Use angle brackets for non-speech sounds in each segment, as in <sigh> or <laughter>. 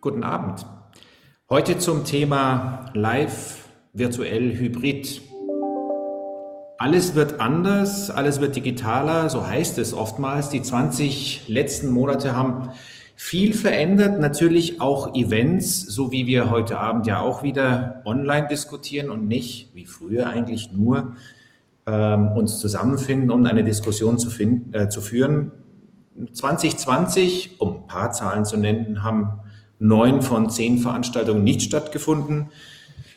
Guten Abend. Heute zum Thema Live, virtuell, hybrid. Alles wird anders, alles wird digitaler, so heißt es oftmals. Die 20 letzten Monate haben viel verändert, natürlich auch Events, so wie wir heute Abend ja auch wieder online diskutieren und nicht wie früher eigentlich nur ähm, uns zusammenfinden, um eine Diskussion zu, finden, äh, zu führen. 2020, um ein paar Zahlen zu nennen, haben neun von zehn Veranstaltungen nicht stattgefunden.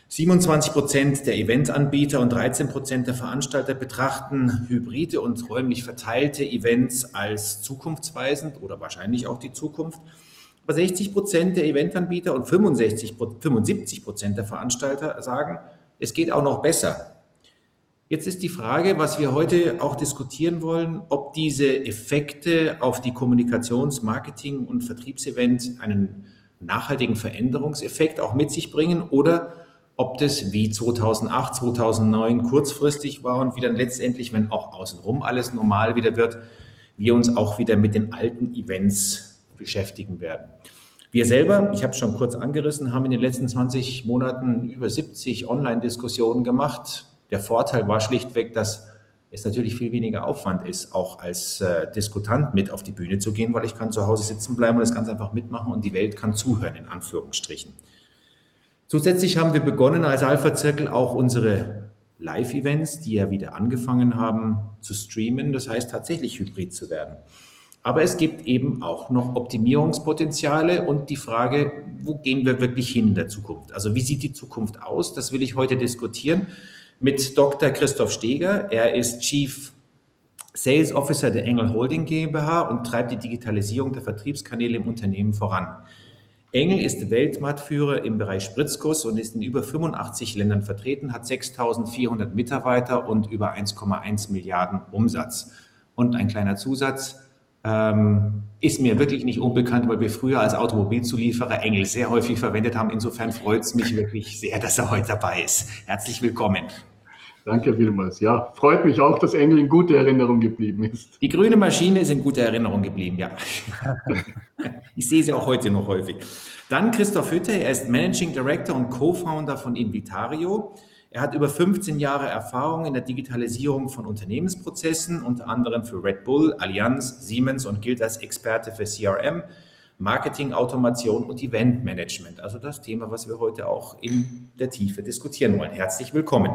27 Prozent der Eventanbieter und 13 Prozent der Veranstalter betrachten hybride und räumlich verteilte Events als zukunftsweisend oder wahrscheinlich auch die Zukunft. Aber 60 Prozent der Eventanbieter und 65, 75 Prozent der Veranstalter sagen, es geht auch noch besser. Jetzt ist die Frage, was wir heute auch diskutieren wollen, ob diese Effekte auf die Kommunikations-, Marketing- und Vertriebsevents einen nachhaltigen Veränderungseffekt auch mit sich bringen oder ob das wie 2008, 2009 kurzfristig war und wie dann letztendlich, wenn auch außenrum alles normal wieder wird, wir uns auch wieder mit den alten Events beschäftigen werden. Wir selber, ich habe es schon kurz angerissen, haben in den letzten 20 Monaten über 70 Online-Diskussionen gemacht. Der Vorteil war schlichtweg, dass es natürlich viel weniger Aufwand ist, auch als äh, Diskutant mit auf die Bühne zu gehen, weil ich kann zu Hause sitzen bleiben und das ganz einfach mitmachen und die Welt kann zuhören, in Anführungsstrichen. Zusätzlich haben wir begonnen, als Alpha-Zirkel auch unsere Live-Events, die ja wieder angefangen haben zu streamen, das heißt tatsächlich hybrid zu werden. Aber es gibt eben auch noch Optimierungspotenziale und die Frage, wo gehen wir wirklich hin in der Zukunft? Also wie sieht die Zukunft aus? Das will ich heute diskutieren mit Dr. Christoph Steger. Er ist Chief Sales Officer der Engel Holding GmbH und treibt die Digitalisierung der Vertriebskanäle im Unternehmen voran. Engel ist Weltmarktführer im Bereich Spritzguss und ist in über 85 Ländern vertreten, hat 6400 Mitarbeiter und über 1,1 Milliarden Umsatz. Und ein kleiner Zusatz, ähm, ist mir wirklich nicht unbekannt, weil wir früher als Automobilzulieferer Engel sehr häufig verwendet haben. Insofern freut es mich wirklich sehr, dass er heute dabei ist. Herzlich willkommen. Danke vielmals. Ja, freut mich auch, dass Engel in guter Erinnerung geblieben ist. Die grüne Maschine ist in guter Erinnerung geblieben, ja. <laughs> ich sehe sie auch heute noch häufig. Dann Christoph Hütte, er ist Managing Director und Co-Founder von Invitario. Er hat über 15 Jahre Erfahrung in der Digitalisierung von Unternehmensprozessen, unter anderem für Red Bull, Allianz, Siemens und gilt als Experte für CRM, Marketing, Automation und Eventmanagement. Also das Thema, was wir heute auch in der Tiefe diskutieren wollen. Herzlich willkommen.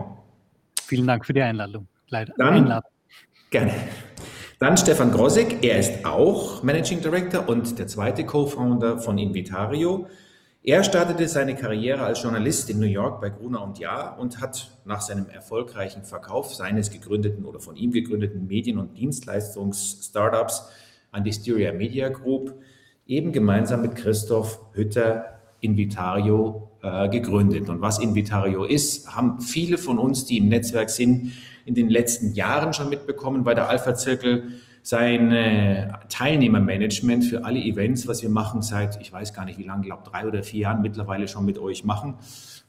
Vielen Dank für die Einladung. Leider. Dann, Einladung. Gerne. Dann Stefan Grosek, er ist auch Managing Director und der zweite Co-Founder von Invitario. Er startete seine Karriere als Journalist in New York bei Gruner und Jahr und hat nach seinem erfolgreichen Verkauf seines gegründeten oder von ihm gegründeten Medien- und Dienstleistungs-Startups an die Styria Media Group eben gemeinsam mit Christoph Hütter Invitario äh, gegründet. Und was Invitario ist, haben viele von uns, die im Netzwerk sind, in den letzten Jahren schon mitbekommen, weil der Alpha-Zirkel sein Teilnehmermanagement für alle Events, was wir machen seit, ich weiß gar nicht wie lange, glaube drei oder vier Jahren mittlerweile schon mit euch machen.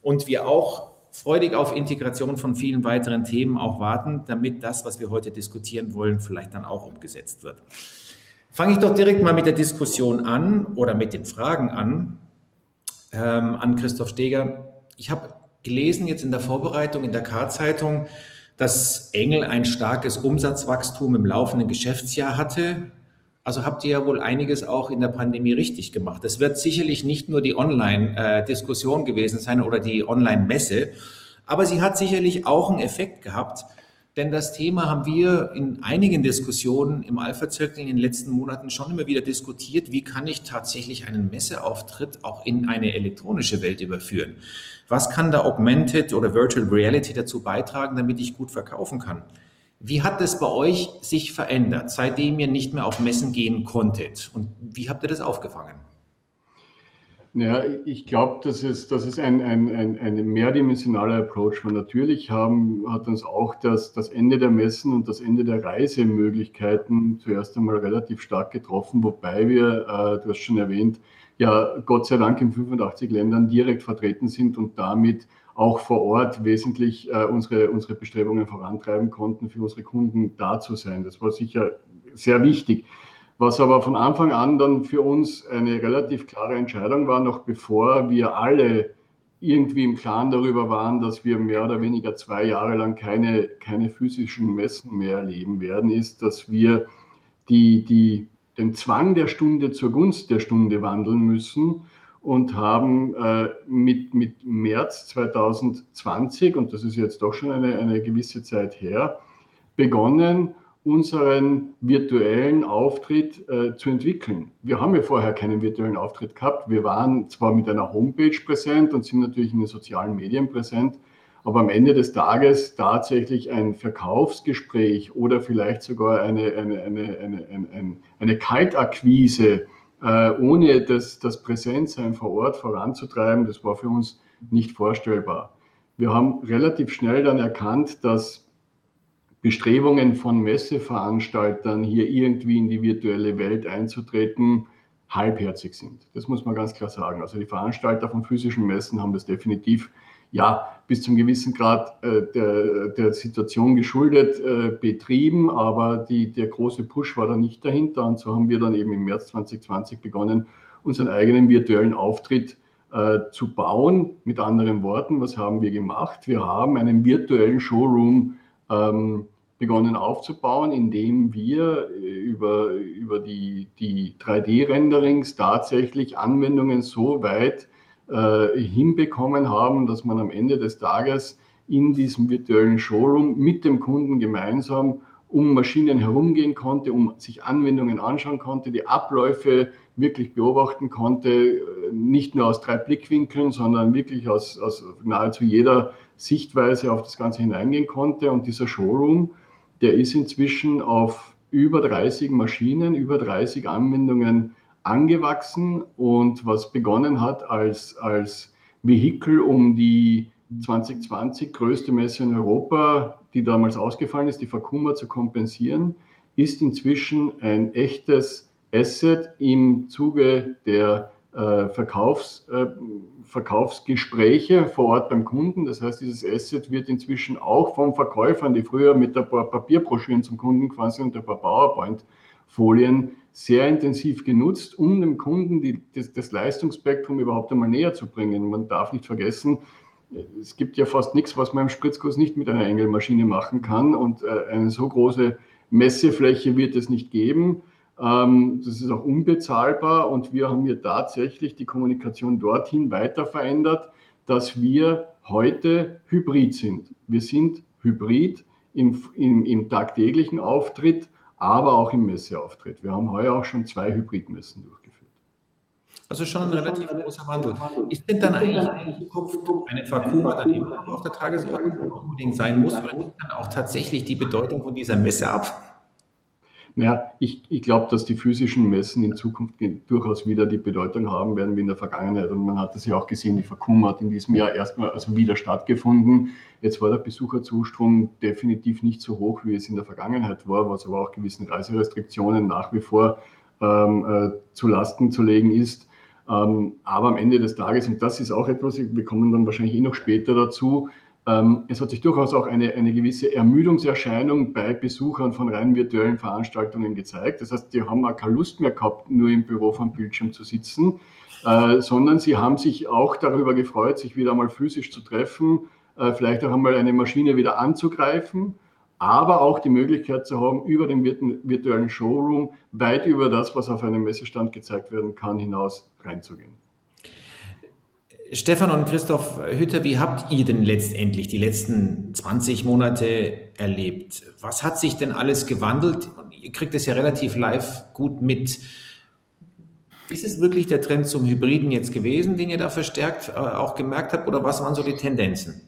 Und wir auch freudig auf Integration von vielen weiteren Themen auch warten, damit das, was wir heute diskutieren wollen, vielleicht dann auch umgesetzt wird. Fange ich doch direkt mal mit der Diskussion an oder mit den Fragen an ähm, an Christoph Steger. Ich habe gelesen jetzt in der Vorbereitung in der K-Zeitung, dass Engel ein starkes Umsatzwachstum im laufenden Geschäftsjahr hatte. Also habt ihr ja wohl einiges auch in der Pandemie richtig gemacht. Das wird sicherlich nicht nur die Online-Diskussion gewesen sein oder die Online-Messe, aber sie hat sicherlich auch einen Effekt gehabt, denn das Thema haben wir in einigen Diskussionen im Alpha-Zirkel in den letzten Monaten schon immer wieder diskutiert. Wie kann ich tatsächlich einen Messeauftritt auch in eine elektronische Welt überführen? Was kann da Augmented oder Virtual Reality dazu beitragen, damit ich gut verkaufen kann? Wie hat das bei euch sich verändert, seitdem ihr nicht mehr auf Messen gehen konntet? Und wie habt ihr das aufgefangen? Ja, ich glaube, das ist, das ist ein, ein, ein, ein mehrdimensionaler Approach. Und natürlich haben, hat uns auch das, das Ende der Messen und das Ende der Reisemöglichkeiten zuerst einmal relativ stark getroffen, wobei wir, äh, du hast schon erwähnt, ja Gott sei Dank in 85 Ländern direkt vertreten sind und damit auch vor Ort wesentlich äh, unsere, unsere Bestrebungen vorantreiben konnten, für unsere Kunden da zu sein. Das war sicher sehr wichtig. Was aber von Anfang an dann für uns eine relativ klare Entscheidung war, noch bevor wir alle irgendwie im Klaren darüber waren, dass wir mehr oder weniger zwei Jahre lang keine, keine physischen Messen mehr erleben werden, ist, dass wir die, die, den Zwang der Stunde zur Gunst der Stunde wandeln müssen und haben äh, mit, mit März 2020, und das ist jetzt doch schon eine, eine gewisse Zeit her, begonnen, unseren virtuellen Auftritt äh, zu entwickeln. Wir haben ja vorher keinen virtuellen Auftritt gehabt. Wir waren zwar mit einer Homepage präsent und sind natürlich in den sozialen Medien präsent, aber am Ende des Tages tatsächlich ein Verkaufsgespräch oder vielleicht sogar eine, eine, eine, eine, eine, eine Kaltakquise, äh, ohne das, das Präsenzsein vor Ort voranzutreiben, das war für uns nicht vorstellbar. Wir haben relativ schnell dann erkannt, dass Bestrebungen von Messeveranstaltern, hier irgendwie in die virtuelle Welt einzutreten, halbherzig sind. Das muss man ganz klar sagen. Also die Veranstalter von physischen Messen haben das definitiv ja bis zum gewissen Grad äh, der, der, Situation geschuldet äh, betrieben, aber die, der große Push war da nicht dahinter. Und so haben wir dann eben im März 2020 begonnen, unseren eigenen virtuellen Auftritt äh, zu bauen. Mit anderen Worten, was haben wir gemacht? Wir haben einen virtuellen Showroom ähm, begonnen aufzubauen, indem wir äh, über, über die, die 3D-Renderings tatsächlich Anwendungen so weit äh, hinbekommen haben, dass man am Ende des Tages in diesem virtuellen Showroom mit dem Kunden gemeinsam um Maschinen herumgehen konnte, um sich Anwendungen anschauen konnte, die Abläufe wirklich beobachten konnte, äh, nicht nur aus drei Blickwinkeln, sondern wirklich aus, aus nahezu jeder Sichtweise auf das Ganze hineingehen konnte. Und dieser Showroom, der ist inzwischen auf über 30 Maschinen, über 30 Anwendungen angewachsen. Und was begonnen hat als, als Vehikel, um die 2020 größte Messe in Europa, die damals ausgefallen ist, die Fakuma zu kompensieren, ist inzwischen ein echtes Asset im Zuge der Verkaufs, äh, Verkaufsgespräche vor Ort beim Kunden. Das heißt, dieses Asset wird inzwischen auch von Verkäufern, die früher mit ein paar Papierbroschüren zum Kunden quasi und ein paar PowerPoint-Folien sehr intensiv genutzt, um dem Kunden die, das, das Leistungsspektrum überhaupt einmal näher zu bringen. Man darf nicht vergessen, es gibt ja fast nichts, was man im Spritzkurs nicht mit einer Engelmaschine machen kann. Und äh, eine so große Messefläche wird es nicht geben. Ähm, das ist auch unbezahlbar und wir haben hier tatsächlich die Kommunikation dorthin weiter verändert, dass wir heute hybrid sind. Wir sind hybrid im, im, im tagtäglichen Auftritt, aber auch im Messeauftritt. Wir haben heuer auch schon zwei Hybridmessen durchgeführt. Also schon ein relativ großer Wandel. Ist denn dann eigentlich in Zukunft eine Fakuma dann immer auf der Tagesordnung unbedingt sein muss, oder nimmt dann auch tatsächlich die Bedeutung von dieser Messe ab? Naja, ich, ich glaube, dass die physischen Messen in Zukunft durchaus wieder die Bedeutung haben werden wie in der Vergangenheit. Und man hat das ja auch gesehen, die Fakum hat in diesem Jahr erstmal also wieder stattgefunden. Jetzt war der Besucherzustrom definitiv nicht so hoch, wie es in der Vergangenheit war, was aber auch gewissen Reiserestriktionen nach wie vor ähm, äh, zu Lasten zu legen ist. Ähm, aber am Ende des Tages, und das ist auch etwas, wir kommen dann wahrscheinlich eh noch später dazu, es hat sich durchaus auch eine, eine gewisse Ermüdungserscheinung bei Besuchern von rein virtuellen Veranstaltungen gezeigt. Das heißt, die haben auch keine Lust mehr gehabt, nur im Büro vom Bildschirm zu sitzen, äh, sondern sie haben sich auch darüber gefreut, sich wieder einmal physisch zu treffen, äh, vielleicht auch einmal eine Maschine wieder anzugreifen, aber auch die Möglichkeit zu haben, über den virtuellen Showroom weit über das, was auf einem Messestand gezeigt werden kann, hinaus reinzugehen. Stefan und Christoph Hütter, wie habt ihr denn letztendlich die letzten 20 Monate erlebt? Was hat sich denn alles gewandelt? Ihr kriegt es ja relativ live gut mit. Ist es wirklich der Trend zum Hybriden jetzt gewesen, den ihr da verstärkt äh, auch gemerkt habt, oder was waren so die Tendenzen?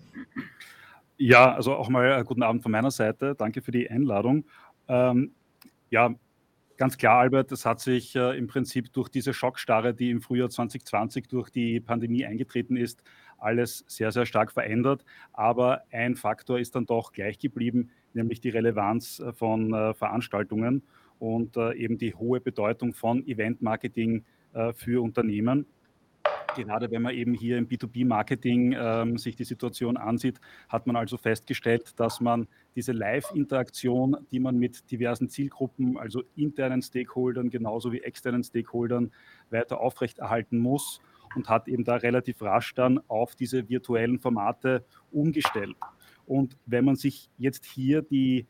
Ja, also auch mal äh, guten Abend von meiner Seite. Danke für die Einladung. Ähm, ja, Ganz klar, Albert, es hat sich äh, im Prinzip durch diese Schockstarre, die im Frühjahr 2020 durch die Pandemie eingetreten ist, alles sehr, sehr stark verändert. Aber ein Faktor ist dann doch gleich geblieben, nämlich die Relevanz äh, von äh, Veranstaltungen und äh, eben die hohe Bedeutung von Eventmarketing äh, für Unternehmen. Gerade wenn man eben hier im B2B-Marketing ähm, sich die Situation ansieht, hat man also festgestellt, dass man diese Live-Interaktion, die man mit diversen Zielgruppen, also internen Stakeholdern genauso wie externen Stakeholdern weiter aufrechterhalten muss und hat eben da relativ rasch dann auf diese virtuellen Formate umgestellt. Und wenn man sich jetzt hier die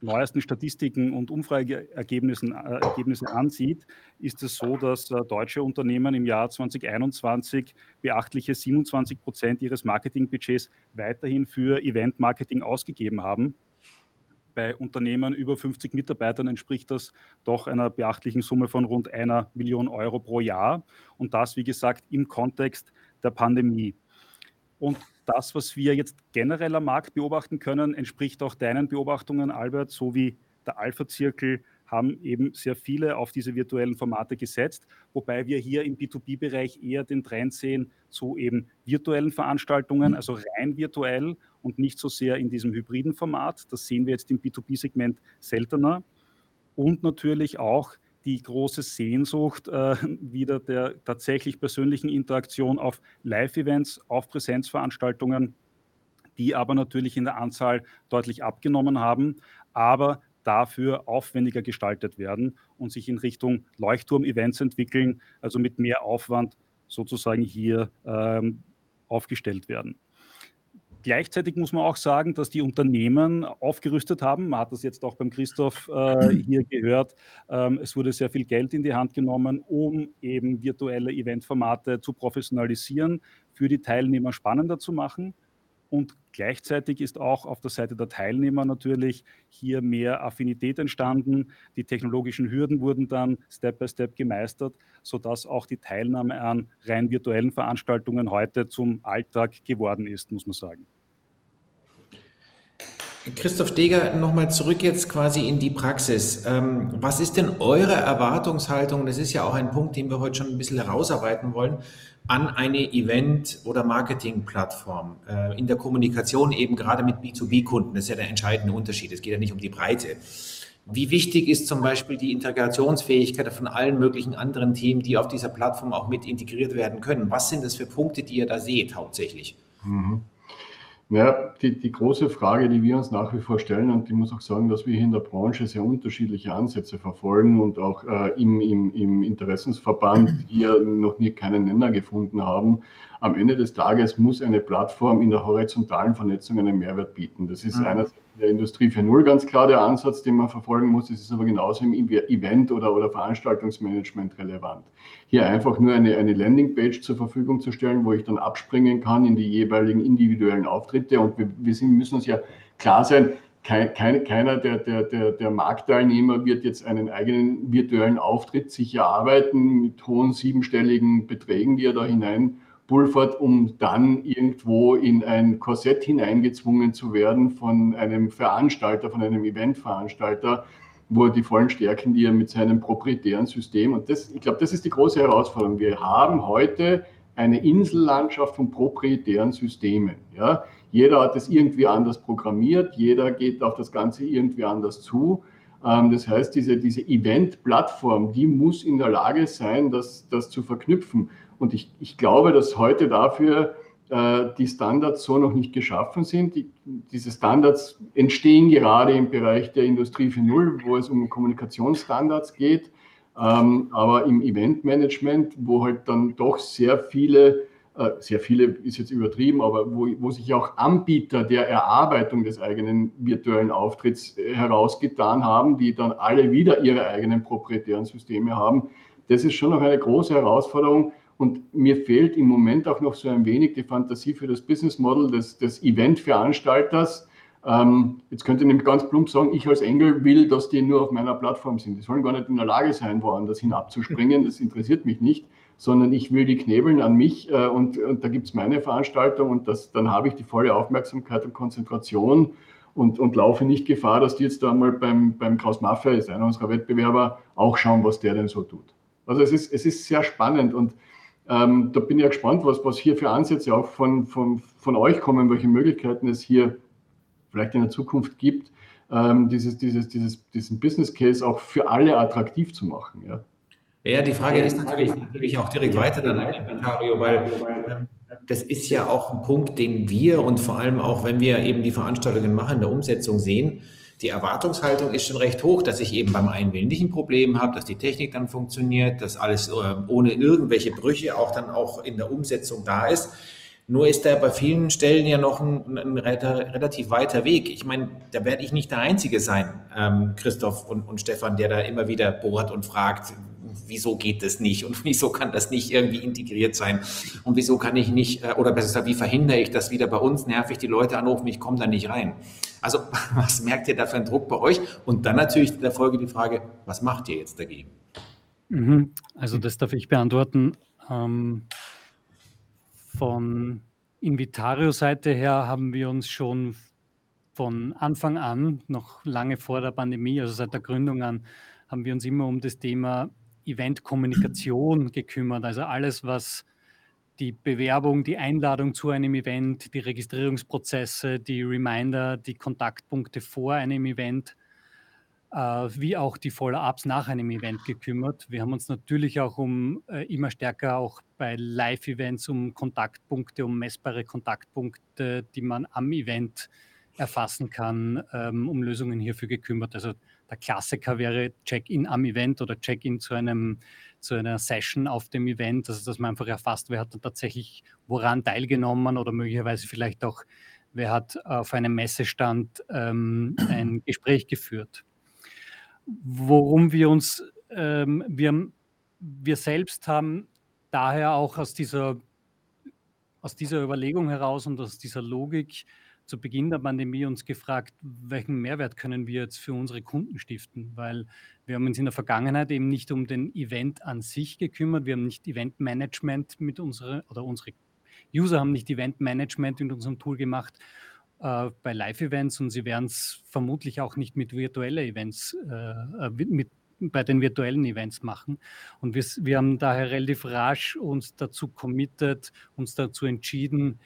neuesten Statistiken und Umfrageergebnisse äh, ansieht, ist es so, dass äh, deutsche Unternehmen im Jahr 2021 beachtliche 27 Prozent ihres Marketingbudgets weiterhin für Event-Marketing ausgegeben haben. Bei Unternehmen über 50 Mitarbeitern entspricht das doch einer beachtlichen Summe von rund einer Million Euro pro Jahr. Und das, wie gesagt, im Kontext der Pandemie. Und das, was wir jetzt generell am Markt beobachten können, entspricht auch deinen Beobachtungen, Albert, so wie der Alpha-Zirkel haben eben sehr viele auf diese virtuellen Formate gesetzt, wobei wir hier im B2B-Bereich eher den Trend sehen zu eben virtuellen Veranstaltungen, also rein virtuell und nicht so sehr in diesem hybriden Format. Das sehen wir jetzt im B2B-Segment seltener. Und natürlich auch die große Sehnsucht äh, wieder der tatsächlich persönlichen Interaktion auf Live-Events, auf Präsenzveranstaltungen, die aber natürlich in der Anzahl deutlich abgenommen haben, aber dafür aufwendiger gestaltet werden und sich in Richtung Leuchtturm-Events entwickeln, also mit mehr Aufwand sozusagen hier ähm, aufgestellt werden. Gleichzeitig muss man auch sagen, dass die Unternehmen aufgerüstet haben. Man hat das jetzt auch beim Christoph äh, <clears throat> hier gehört. Ähm, es wurde sehr viel Geld in die Hand genommen, um eben virtuelle Eventformate zu professionalisieren, für die Teilnehmer spannender zu machen. Und gleichzeitig ist auch auf der Seite der Teilnehmer natürlich hier mehr Affinität entstanden. Die technologischen Hürden wurden dann Step by Step gemeistert, sodass auch die Teilnahme an rein virtuellen Veranstaltungen heute zum Alltag geworden ist, muss man sagen. Christoph Steger, nochmal zurück jetzt quasi in die Praxis. Ähm, was ist denn eure Erwartungshaltung? Das ist ja auch ein Punkt, den wir heute schon ein bisschen herausarbeiten wollen, an eine Event- oder Marketingplattform äh, in der Kommunikation eben gerade mit B2B-Kunden. Das ist ja der entscheidende Unterschied. Es geht ja nicht um die Breite. Wie wichtig ist zum Beispiel die Integrationsfähigkeit von allen möglichen anderen Themen, die auf dieser Plattform auch mit integriert werden können? Was sind das für Punkte, die ihr da seht hauptsächlich? Mhm. Ja, die, die große Frage, die wir uns nach wie vor stellen, und ich muss auch sagen, dass wir hier in der Branche sehr unterschiedliche Ansätze verfolgen und auch äh, im, im, im Interessensverband hier noch nie keinen Nenner gefunden haben. Am Ende des Tages muss eine Plattform in der horizontalen Vernetzung einen Mehrwert bieten. Das ist mhm. einerseits der Industrie 4.0 ganz klar der Ansatz, den man verfolgen muss. Es ist aber genauso im Event- oder, oder Veranstaltungsmanagement relevant. Hier einfach nur eine, eine Landingpage zur Verfügung zu stellen, wo ich dann abspringen kann in die jeweiligen individuellen Auftritte. Und wir, wir sind, müssen uns ja klar sein, kein, keiner der, der, der, der Marktteilnehmer wird jetzt einen eigenen virtuellen Auftritt sich erarbeiten mit hohen siebenstelligen Beträgen, die er da hinein pulvert, um dann irgendwo in ein Korsett hineingezwungen zu werden von einem Veranstalter, von einem Eventveranstalter, wo er die vollen Stärken, die er mit seinem proprietären System, und das, ich glaube, das ist die große Herausforderung. Wir haben heute eine Insellandschaft von proprietären Systemen. Ja? Jeder hat es irgendwie anders programmiert, jeder geht auf das Ganze irgendwie anders zu. Ähm, das heißt, diese, diese Event-Plattform, die muss in der Lage sein, das, das zu verknüpfen. Und ich, ich glaube, dass heute dafür äh, die Standards so noch nicht geschaffen sind. Die, diese Standards entstehen gerade im Bereich der Industrie 4.0, wo es um Kommunikationsstandards geht. Ähm, aber im Eventmanagement, wo halt dann doch sehr viele, äh, sehr viele ist jetzt übertrieben, aber wo, wo sich auch Anbieter der Erarbeitung des eigenen virtuellen Auftritts herausgetan haben, die dann alle wieder ihre eigenen proprietären Systeme haben, das ist schon noch eine große Herausforderung und mir fehlt im Moment auch noch so ein wenig die Fantasie für das Business Model des, des Eventveranstalters. Ähm, jetzt könnte ich nämlich ganz plump sagen, ich als Engel will, dass die nur auf meiner Plattform sind. Die sollen gar nicht in der Lage sein, woanders hinabzuspringen. Das interessiert mich nicht, sondern ich will die knebeln an mich äh, und, und da gibt es meine Veranstaltung und das, dann habe ich die volle Aufmerksamkeit und Konzentration und, und laufe nicht Gefahr, dass die jetzt da mal beim, beim Kraus Mafia, ist einer unserer Wettbewerber, auch schauen, was der denn so tut. Also es ist, es ist sehr spannend und ähm, da bin ich ja gespannt, was, was hier für Ansätze auch von, von, von euch kommen, welche Möglichkeiten es hier vielleicht in der Zukunft gibt, ähm, dieses, dieses, dieses, diesen Business Case auch für alle attraktiv zu machen. Ja. Ja, die Frage ist natürlich, natürlich auch direkt weiter dann, Mario, weil ähm, das ist ja auch ein Punkt, den wir und vor allem auch, wenn wir eben die Veranstaltungen machen, in der Umsetzung sehen, die Erwartungshaltung ist schon recht hoch, dass ich eben beim Einwählen nicht ein Problem habe, dass die Technik dann funktioniert, dass alles äh, ohne irgendwelche Brüche auch dann auch in der Umsetzung da ist. Nur ist da bei vielen Stellen ja noch ein, ein relativ weiter Weg. Ich meine, da werde ich nicht der Einzige sein, ähm, Christoph und, und Stefan, der da immer wieder bohrt und fragt, wieso geht das nicht und <laughs> wieso kann das nicht irgendwie integriert sein und wieso kann ich nicht, äh, oder besser gesagt, wie verhindere ich das wieder bei uns, nervig die Leute anrufen, ich komme da nicht rein. Also <laughs> was merkt ihr da für einen Druck bei euch? Und dann natürlich in der Folge die Frage, was macht ihr jetzt dagegen? Mhm. Also das darf ich beantworten. Ähm, von Invitario-Seite her haben wir uns schon von Anfang an, noch lange vor der Pandemie, also seit der Gründung an, haben wir uns immer um das Thema Event-Kommunikation gekümmert. Also alles, was die Bewerbung, die Einladung zu einem Event, die Registrierungsprozesse, die Reminder, die Kontaktpunkte vor einem Event, äh, wie auch die Follow-ups nach einem Event gekümmert. Wir haben uns natürlich auch um äh, immer stärker auch bei Live-Events um Kontaktpunkte, um messbare Kontaktpunkte, die man am Event erfassen kann, ähm, um Lösungen hierfür gekümmert. Also der Klassiker wäre Check-in am Event oder Check-in zu, zu einer Session auf dem Event, also dass man einfach erfasst, wer hat dann tatsächlich woran teilgenommen oder möglicherweise vielleicht auch, wer hat auf einem Messestand ähm, ein Gespräch geführt. Worum wir uns, ähm, wir, wir selbst haben daher auch aus dieser, aus dieser Überlegung heraus und aus dieser Logik zu Beginn der Pandemie uns gefragt, welchen Mehrwert können wir jetzt für unsere Kunden stiften? Weil wir haben uns in der Vergangenheit eben nicht um den Event an sich gekümmert. Wir haben nicht Eventmanagement mit unserer oder unsere User haben nicht Eventmanagement in unserem Tool gemacht äh, bei Live-Events und sie werden es vermutlich auch nicht mit virtuellen Events, äh, äh mit, bei den virtuellen Events machen. Und wir, wir haben daher relativ rasch uns dazu committed, uns dazu entschieden,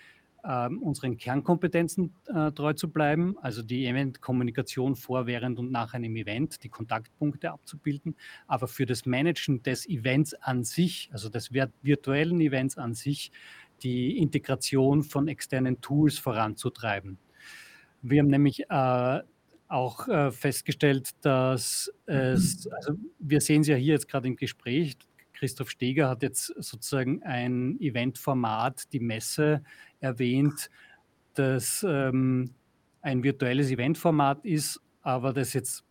ähm, unseren Kernkompetenzen äh, treu zu bleiben, also die Event-Kommunikation vor, während und nach einem Event, die Kontaktpunkte abzubilden, aber für das Managen des Events an sich, also des virtuellen Events an sich, die Integration von externen Tools voranzutreiben. Wir haben nämlich äh, auch äh, festgestellt, dass es, also wir sehen es ja hier jetzt gerade im Gespräch, Christoph Steger hat jetzt sozusagen ein Eventformat, die Messe, erwähnt, das ähm, ein virtuelles Eventformat ist, aber das jetzt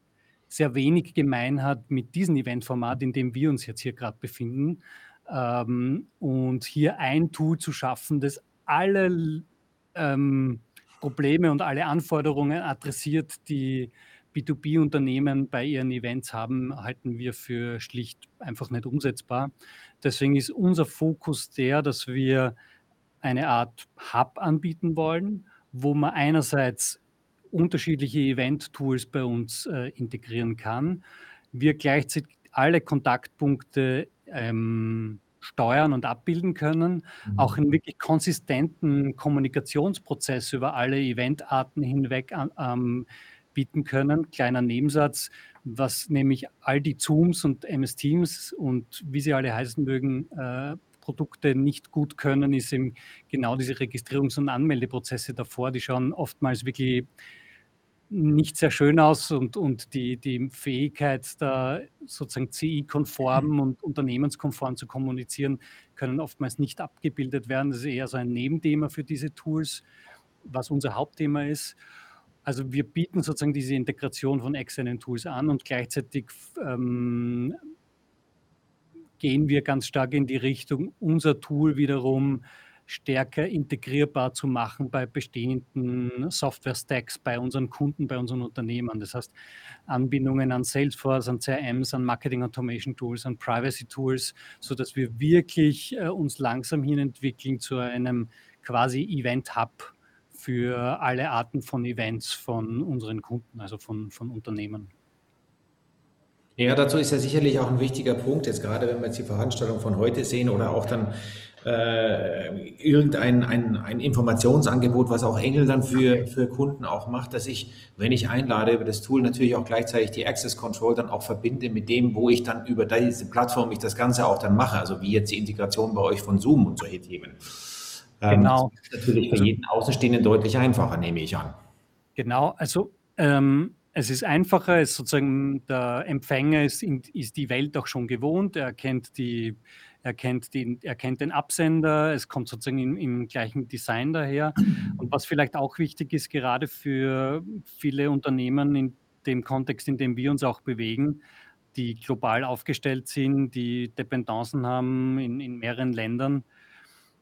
sehr wenig gemein hat mit diesem Eventformat, in dem wir uns jetzt hier gerade befinden. Ähm, und hier ein Tool zu schaffen, das alle ähm, Probleme und alle Anforderungen adressiert, die B2B-Unternehmen bei ihren Events haben, halten wir für schlicht einfach nicht umsetzbar. Deswegen ist unser Fokus der, dass wir eine Art Hub anbieten wollen, wo man einerseits unterschiedliche Event-Tools bei uns äh, integrieren kann. Wir gleichzeitig alle Kontaktpunkte ähm, steuern und abbilden können, mhm. auch einen wirklich konsistenten Kommunikationsprozess über alle Eventarten hinweg ähm, bieten können. Kleiner Nebensatz, was nämlich all die Zooms und MS Teams und wie sie alle heißen mögen, äh, Produkte nicht gut können, ist eben genau diese Registrierungs- und Anmeldeprozesse davor, die schauen oftmals wirklich nicht sehr schön aus und, und die, die Fähigkeit, da sozusagen CI-konform mhm. und unternehmenskonform zu kommunizieren, können oftmals nicht abgebildet werden. Das ist eher so ein Nebenthema für diese Tools, was unser Hauptthema ist. Also wir bieten sozusagen diese Integration von externen Tools an und gleichzeitig ähm, gehen wir ganz stark in die Richtung, unser Tool wiederum stärker integrierbar zu machen bei bestehenden Software-Stacks, bei unseren Kunden, bei unseren Unternehmen. Das heißt, Anbindungen an Salesforce, an CRMs, an Marketing Automation Tools, an Privacy Tools, sodass wir wirklich äh, uns langsam hin entwickeln zu einem quasi Event-Hub für alle Arten von Events von unseren Kunden, also von, von Unternehmen. Ja, dazu ist ja sicherlich auch ein wichtiger Punkt, jetzt gerade wenn wir jetzt die Veranstaltung von heute sehen oder auch dann äh, irgendein ein, ein Informationsangebot, was auch Engel dann für, für Kunden auch macht, dass ich, wenn ich einlade über das Tool, natürlich auch gleichzeitig die Access Control dann auch verbinde mit dem, wo ich dann über diese Plattform ich das Ganze auch dann mache, also wie jetzt die Integration bei euch von Zoom und solche Themen. Ähm, genau. Das ist natürlich für jeden Außenstehenden deutlich einfacher, nehme ich an. Genau, also ähm, es ist einfacher, es sozusagen der Empfänger ist, ist die Welt auch schon gewohnt, er kennt die er kennt, den, er kennt den Absender, es kommt sozusagen im, im, gleichen Design daher. Und was vielleicht auch wichtig ist, gerade für viele Unternehmen in dem Kontext, in dem wir uns auch bewegen, die global aufgestellt sind, die Dependancen haben in, in mehreren Ländern,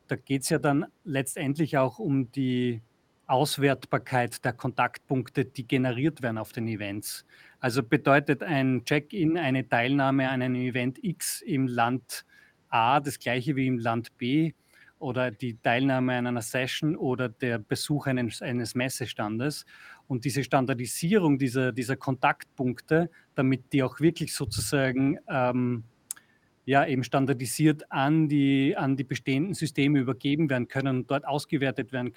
da geht es ja dann letztendlich auch um die Auswertbarkeit der Kontaktpunkte, die generiert werden auf den Events. Also bedeutet ein Check-in eine Teilnahme an einem Event X im Land A das gleiche wie im Land B oder die Teilnahme an einer Session oder der Besuch eines, eines Messestandes. Und diese Standardisierung dieser, dieser Kontaktpunkte, damit die auch wirklich sozusagen ähm, ja, eben standardisiert an die, an die bestehenden Systeme übergeben werden können und dort ausgewertet werden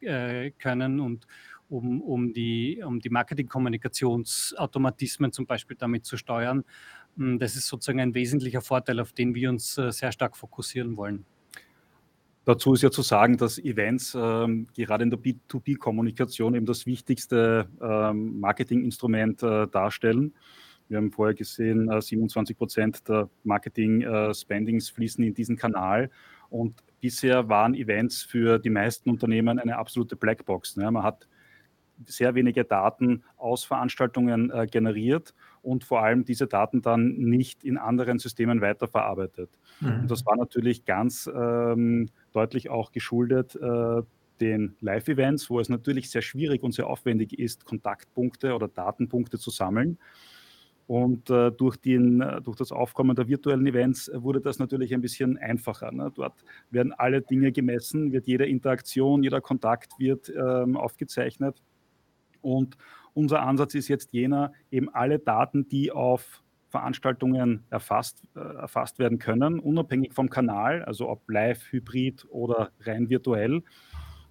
äh, können und um, um die, um die Marketing-Kommunikationsautomatismen zum Beispiel damit zu steuern. Hm, das ist sozusagen ein wesentlicher Vorteil, auf den wir uns äh, sehr stark fokussieren wollen. Dazu ist ja zu sagen, dass Events ähm, gerade in der B2B-Kommunikation eben das wichtigste ähm, Marketinginstrument äh, darstellen. Wir haben vorher gesehen, äh, 27 Prozent der Marketing-Spendings äh, fließen in diesen Kanal. Und bisher waren Events für die meisten Unternehmen eine absolute Blackbox. Ne? Man hat sehr wenige Daten aus Veranstaltungen äh, generiert und vor allem diese Daten dann nicht in anderen Systemen weiterverarbeitet. Mhm. Und das war natürlich ganz ähm, deutlich auch geschuldet äh, den Live-Events, wo es natürlich sehr schwierig und sehr aufwendig ist, Kontaktpunkte oder Datenpunkte zu sammeln. Und äh, durch, den, äh, durch das Aufkommen der virtuellen Events wurde das natürlich ein bisschen einfacher. Ne? Dort werden alle Dinge gemessen, wird jede Interaktion, jeder Kontakt wird ähm, aufgezeichnet. Und unser Ansatz ist jetzt jener, eben alle Daten, die auf Veranstaltungen erfasst, äh, erfasst werden können, unabhängig vom Kanal, also ob live, hybrid oder rein virtuell.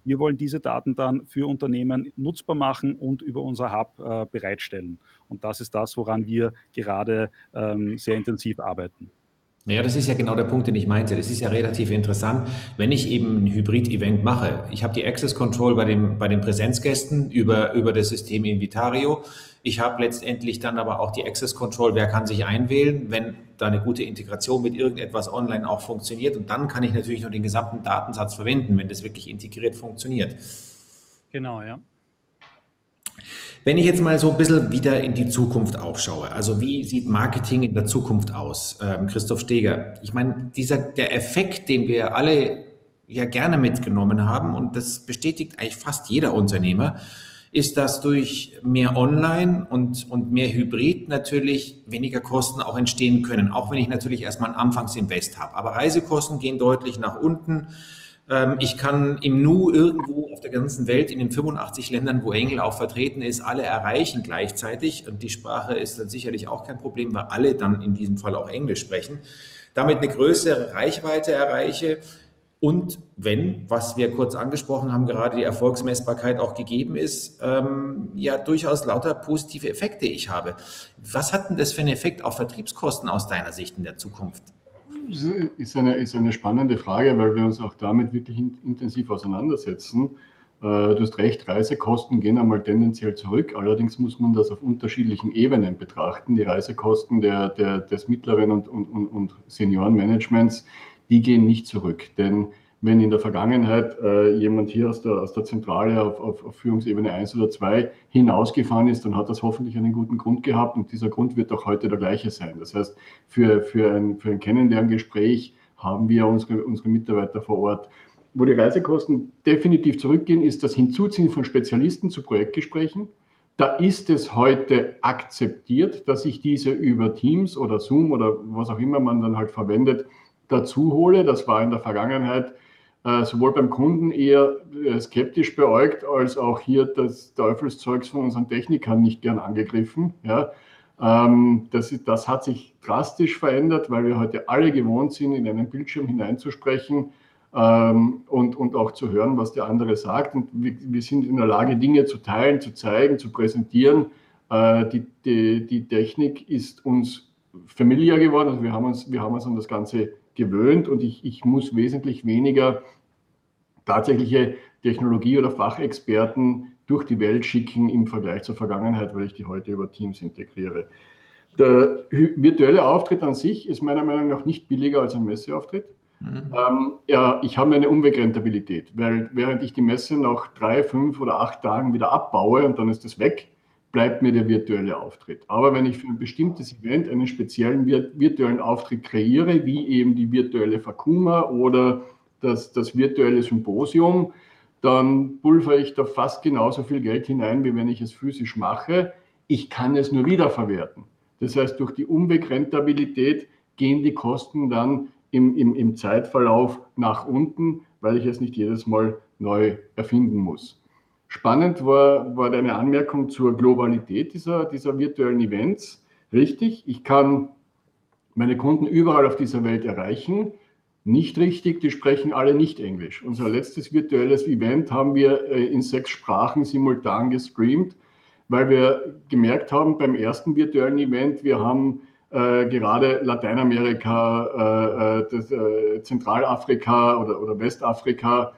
Wir wollen diese Daten dann für Unternehmen nutzbar machen und über unser Hub äh, bereitstellen. Und das ist das, woran wir gerade ähm, sehr intensiv arbeiten. Naja, das ist ja genau der Punkt, den ich meinte. Das ist ja relativ interessant, wenn ich eben ein Hybrid-Event mache. Ich habe die Access Control bei, dem, bei den Präsenzgästen über, über das System Invitario. Ich habe letztendlich dann aber auch die Access Control, wer kann sich einwählen, wenn da eine gute Integration mit irgendetwas online auch funktioniert. Und dann kann ich natürlich noch den gesamten Datensatz verwenden, wenn das wirklich integriert funktioniert. Genau, ja. Wenn ich jetzt mal so ein bisschen wieder in die Zukunft aufschaue, also wie sieht Marketing in der Zukunft aus? Ähm, Christoph Steger, ich meine, dieser, der Effekt, den wir alle ja gerne mitgenommen haben, und das bestätigt eigentlich fast jeder Unternehmer, ist, dass durch mehr Online und, und mehr Hybrid natürlich weniger Kosten auch entstehen können, auch wenn ich natürlich erstmal ein Anfangsinvest habe. Aber Reisekosten gehen deutlich nach unten. Ähm, ich kann im Nu irgendwo auf der ganzen Welt in den 85 Ländern, wo Engel auch vertreten ist, alle erreichen gleichzeitig. Und die Sprache ist dann sicherlich auch kein Problem, weil alle dann in diesem Fall auch Englisch sprechen. Damit eine größere Reichweite erreiche. Und wenn, was wir kurz angesprochen haben, gerade die Erfolgsmessbarkeit auch gegeben ist, ähm, ja durchaus lauter positive Effekte ich habe. Was hat denn das für einen Effekt auf Vertriebskosten aus deiner Sicht in der Zukunft? Ist eine, ist eine spannende Frage, weil wir uns auch damit wirklich intensiv auseinandersetzen. Äh, du hast recht, Reisekosten gehen einmal tendenziell zurück. Allerdings muss man das auf unterschiedlichen Ebenen betrachten. Die Reisekosten der, der, des mittleren und, und, und Seniorenmanagements, die gehen nicht zurück. Denn wenn in der Vergangenheit äh, jemand hier aus der, aus der Zentrale auf, auf, auf, Führungsebene 1 oder 2 hinausgefahren ist, dann hat das hoffentlich einen guten Grund gehabt und dieser Grund wird auch heute der gleiche sein. Das heißt, für, für, ein, für ein Kennenlerngespräch haben wir unsere, unsere Mitarbeiter vor Ort. Wo die Reisekosten definitiv zurückgehen, ist das Hinzuziehen von Spezialisten zu Projektgesprächen. Da ist es heute akzeptiert, dass ich diese über Teams oder Zoom oder was auch immer man dann halt verwendet, dazu hole. Das war in der Vergangenheit sowohl beim Kunden eher äh, skeptisch beäugt, als auch hier das Teufelszeugs von unseren Technikern nicht gern angegriffen. Ja. Ähm, das, das hat sich drastisch verändert, weil wir heute alle gewohnt sind, in einen Bildschirm hineinzusprechen. ähm, und, und auch zu hören, was der andere sagt. Und wir, wir sind in der Lage, Dinge zu teilen, zu zeigen, zu präsentieren. Äh, die, die, die Technik ist uns familiar geworden, also wir haben uns, wir haben uns an das Ganze gewöhnt und ich, ich muss wesentlich weniger tatsächliche Technologie- oder Fachexperten durch die Welt schicken im Vergleich zur Vergangenheit, weil ich die heute über Teams integriere. Der virtuelle Auftritt an sich ist meiner Meinung nach nicht billiger als ein Messeauftritt. Mhm. Ähm, ja, ich habe eine Umwegrentabilität, weil während ich die Messe nach drei, fünf oder acht Tagen wieder abbaue und dann ist es weg, bleibt mir der virtuelle Auftritt. Aber wenn ich für ein bestimmtes Event einen speziellen virtuellen Auftritt kreiere, wie eben die virtuelle Fakuma oder das, das virtuelle Symposium, dann pulver ich da fast genauso viel Geld hinein, wie wenn ich es physisch mache. Ich kann es nur wiederverwerten. Das heißt, durch die Umwegrentabilität gehen die Kosten dann im, im, im Zeitverlauf nach unten, weil ich es nicht jedes Mal neu erfinden muss. Spannend war, war deine Anmerkung zur Globalität dieser, dieser virtuellen Events. Richtig, ich kann meine Kunden überall auf dieser Welt erreichen. Nicht richtig, die sprechen alle nicht Englisch. Unser letztes virtuelles Event haben wir äh, in sechs Sprachen simultan gestreamt, weil wir gemerkt haben beim ersten virtuellen Event, wir haben äh, gerade Lateinamerika, äh, äh, das, äh, Zentralafrika oder, oder Westafrika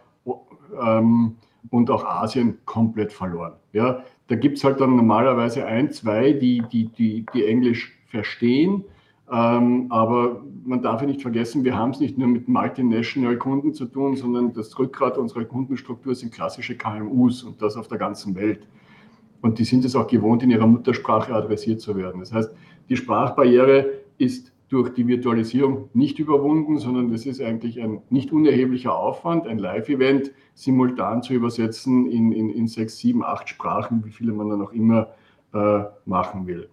ähm, und auch Asien komplett verloren. Ja, da gibt es halt dann normalerweise ein, zwei, die, die, die, die Englisch verstehen. Ähm, aber man darf ja nicht vergessen, wir haben es nicht nur mit Multinational-Kunden zu tun, sondern das Rückgrat unserer Kundenstruktur sind klassische KMUs und das auf der ganzen Welt. Und die sind es auch gewohnt, in ihrer Muttersprache adressiert zu werden. Das heißt, die Sprachbarriere ist durch die Virtualisierung nicht überwunden, sondern das ist eigentlich ein nicht unerheblicher Aufwand, ein Live-Event simultan zu übersetzen in, in, in sechs, sieben, acht Sprachen, wie viele man dann auch immer äh, machen will.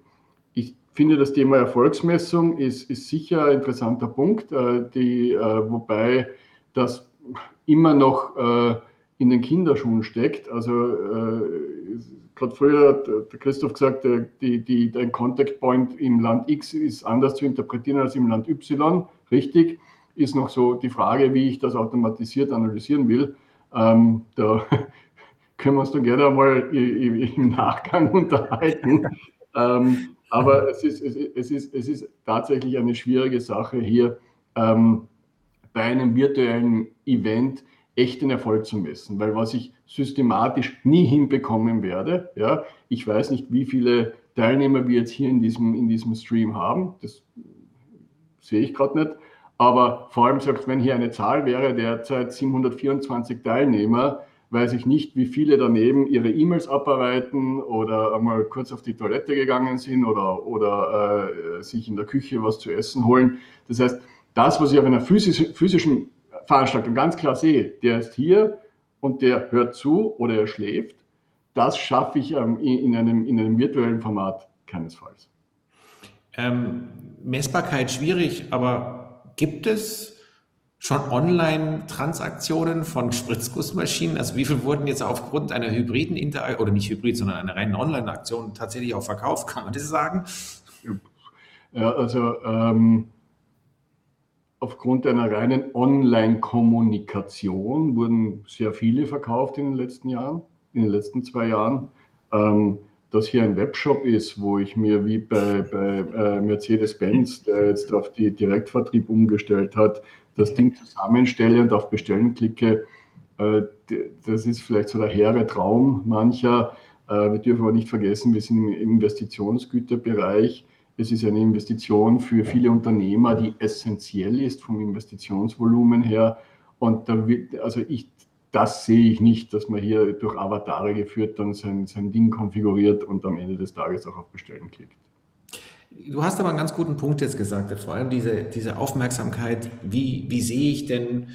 Ich finde, das Thema Erfolgsmessung ist, ist sicher ein interessanter Punkt, äh, die, äh, wobei das immer noch äh, in den Kinderschuhen steckt. Also äh, gerade früher hat der Christoph gesagt, die, die, dein Contact Point im Land X ist anders zu interpretieren als im Land Y. Richtig, ist noch so die Frage, wie ich das automatisiert analysieren will. Ähm, da <laughs> können wir uns dann gerne einmal im Nachgang <laughs> unterhalten. ähm, aber es ist, es, ist, es ist tatsächlich eine schwierige Sache hier ähm, bei einem virtuellen Event echten Erfolg zu messen, weil was ich systematisch nie hinbekommen werde, ja, ich weiß nicht, wie viele Teilnehmer wir jetzt hier in diesem, in diesem Stream haben, das sehe ich gerade nicht, aber vor allem selbst wenn hier eine Zahl wäre, derzeit 724 Teilnehmer, weiß ich nicht, wie viele daneben ihre E-Mails abarbeiten oder einmal kurz auf die Toilette gegangen sind oder, oder äh, sich in der Küche was zu essen holen. Das heißt, das, was ich auf einer physisch, physischen Veranstaltung ganz klar sehe, der ist hier und der hört zu oder er schläft, das schaffe ich ähm, in, einem, in einem virtuellen Format keinesfalls. Ähm, Messbarkeit schwierig, aber gibt es schon Online-Transaktionen von Spritzgussmaschinen? Also wie viel wurden jetzt aufgrund einer hybriden Interaktion, oder nicht hybrid, sondern einer reinen Online-Aktion tatsächlich auch verkauft? Kann man das sagen? Ja, also ähm, aufgrund einer reinen Online-Kommunikation wurden sehr viele verkauft in den letzten Jahren, in den letzten zwei Jahren. Ähm, dass hier ein Webshop ist, wo ich mir wie bei, bei äh, Mercedes-Benz, der jetzt auf die Direktvertrieb umgestellt hat, das Ding zusammenstelle und auf Bestellen klicke, äh, das ist vielleicht so der hehre Traum mancher. Äh, wir dürfen aber nicht vergessen, wir sind im Investitionsgüterbereich es ist eine Investition für viele Unternehmer, die essentiell ist vom Investitionsvolumen her. Und da wird, also ich, das sehe ich nicht, dass man hier durch Avatare geführt dann sein, sein Ding konfiguriert und am Ende des Tages auch auf Bestellen klickt. Du hast aber einen ganz guten Punkt jetzt gesagt, vor allem diese, diese Aufmerksamkeit, wie, wie sehe ich denn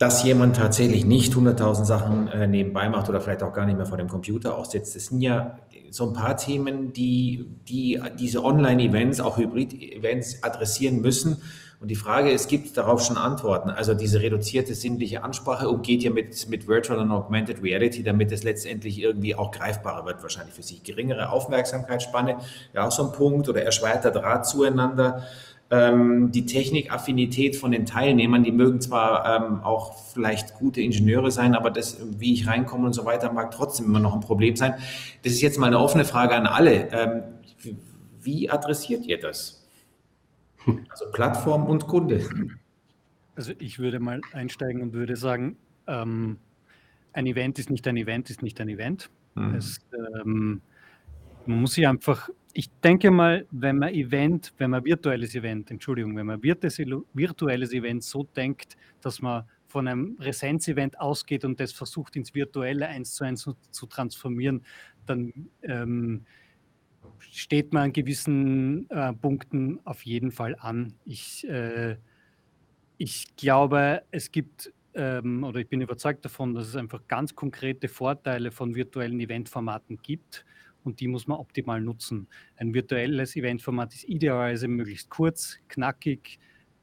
dass jemand tatsächlich nicht 100.000 Sachen äh, nebenbei macht oder vielleicht auch gar nicht mehr vor dem Computer aussitzt. Das sind ja so ein paar Themen, die, die diese Online-Events, auch Hybrid-Events adressieren müssen. Und die Frage ist, gibt es darauf schon Antworten? Also diese reduzierte sinnliche Ansprache umgeht ja mit, mit Virtual und Augmented Reality, damit es letztendlich irgendwie auch greifbarer wird, wahrscheinlich für Sie. Geringere Aufmerksamkeitsspanne, ja auch so ein Punkt oder erschwerter Draht zueinander. Ähm, die Technikaffinität von den Teilnehmern, die mögen zwar ähm, auch vielleicht gute Ingenieure sein, aber das, wie ich reinkomme und so weiter, mag trotzdem immer noch ein Problem sein. Das ist jetzt mal eine offene Frage an alle. Ähm, wie adressiert ihr das? Also Plattform und Kunde. Also ich würde mal einsteigen und würde sagen, ähm, ein Event ist nicht ein Event, ist nicht ein Event. Mhm. Es, ähm, man muss sich einfach ich denke mal, wenn man Event, wenn man virtuelles Event, Entschuldigung, wenn man virtuelles Event so denkt, dass man von einem Präsenzevent ausgeht und das versucht ins Virtuelle eins zu eins zu, transformieren, dann ähm, steht man an gewissen äh, Punkten auf jeden Fall an. Ich, äh, ich glaube, es gibt ähm, oder ich bin überzeugt davon, dass es einfach ganz konkrete Vorteile von virtuellen Eventformaten gibt und die muss man optimal nutzen. Ein virtuelles Eventformat ist idealerweise möglichst kurz, knackig,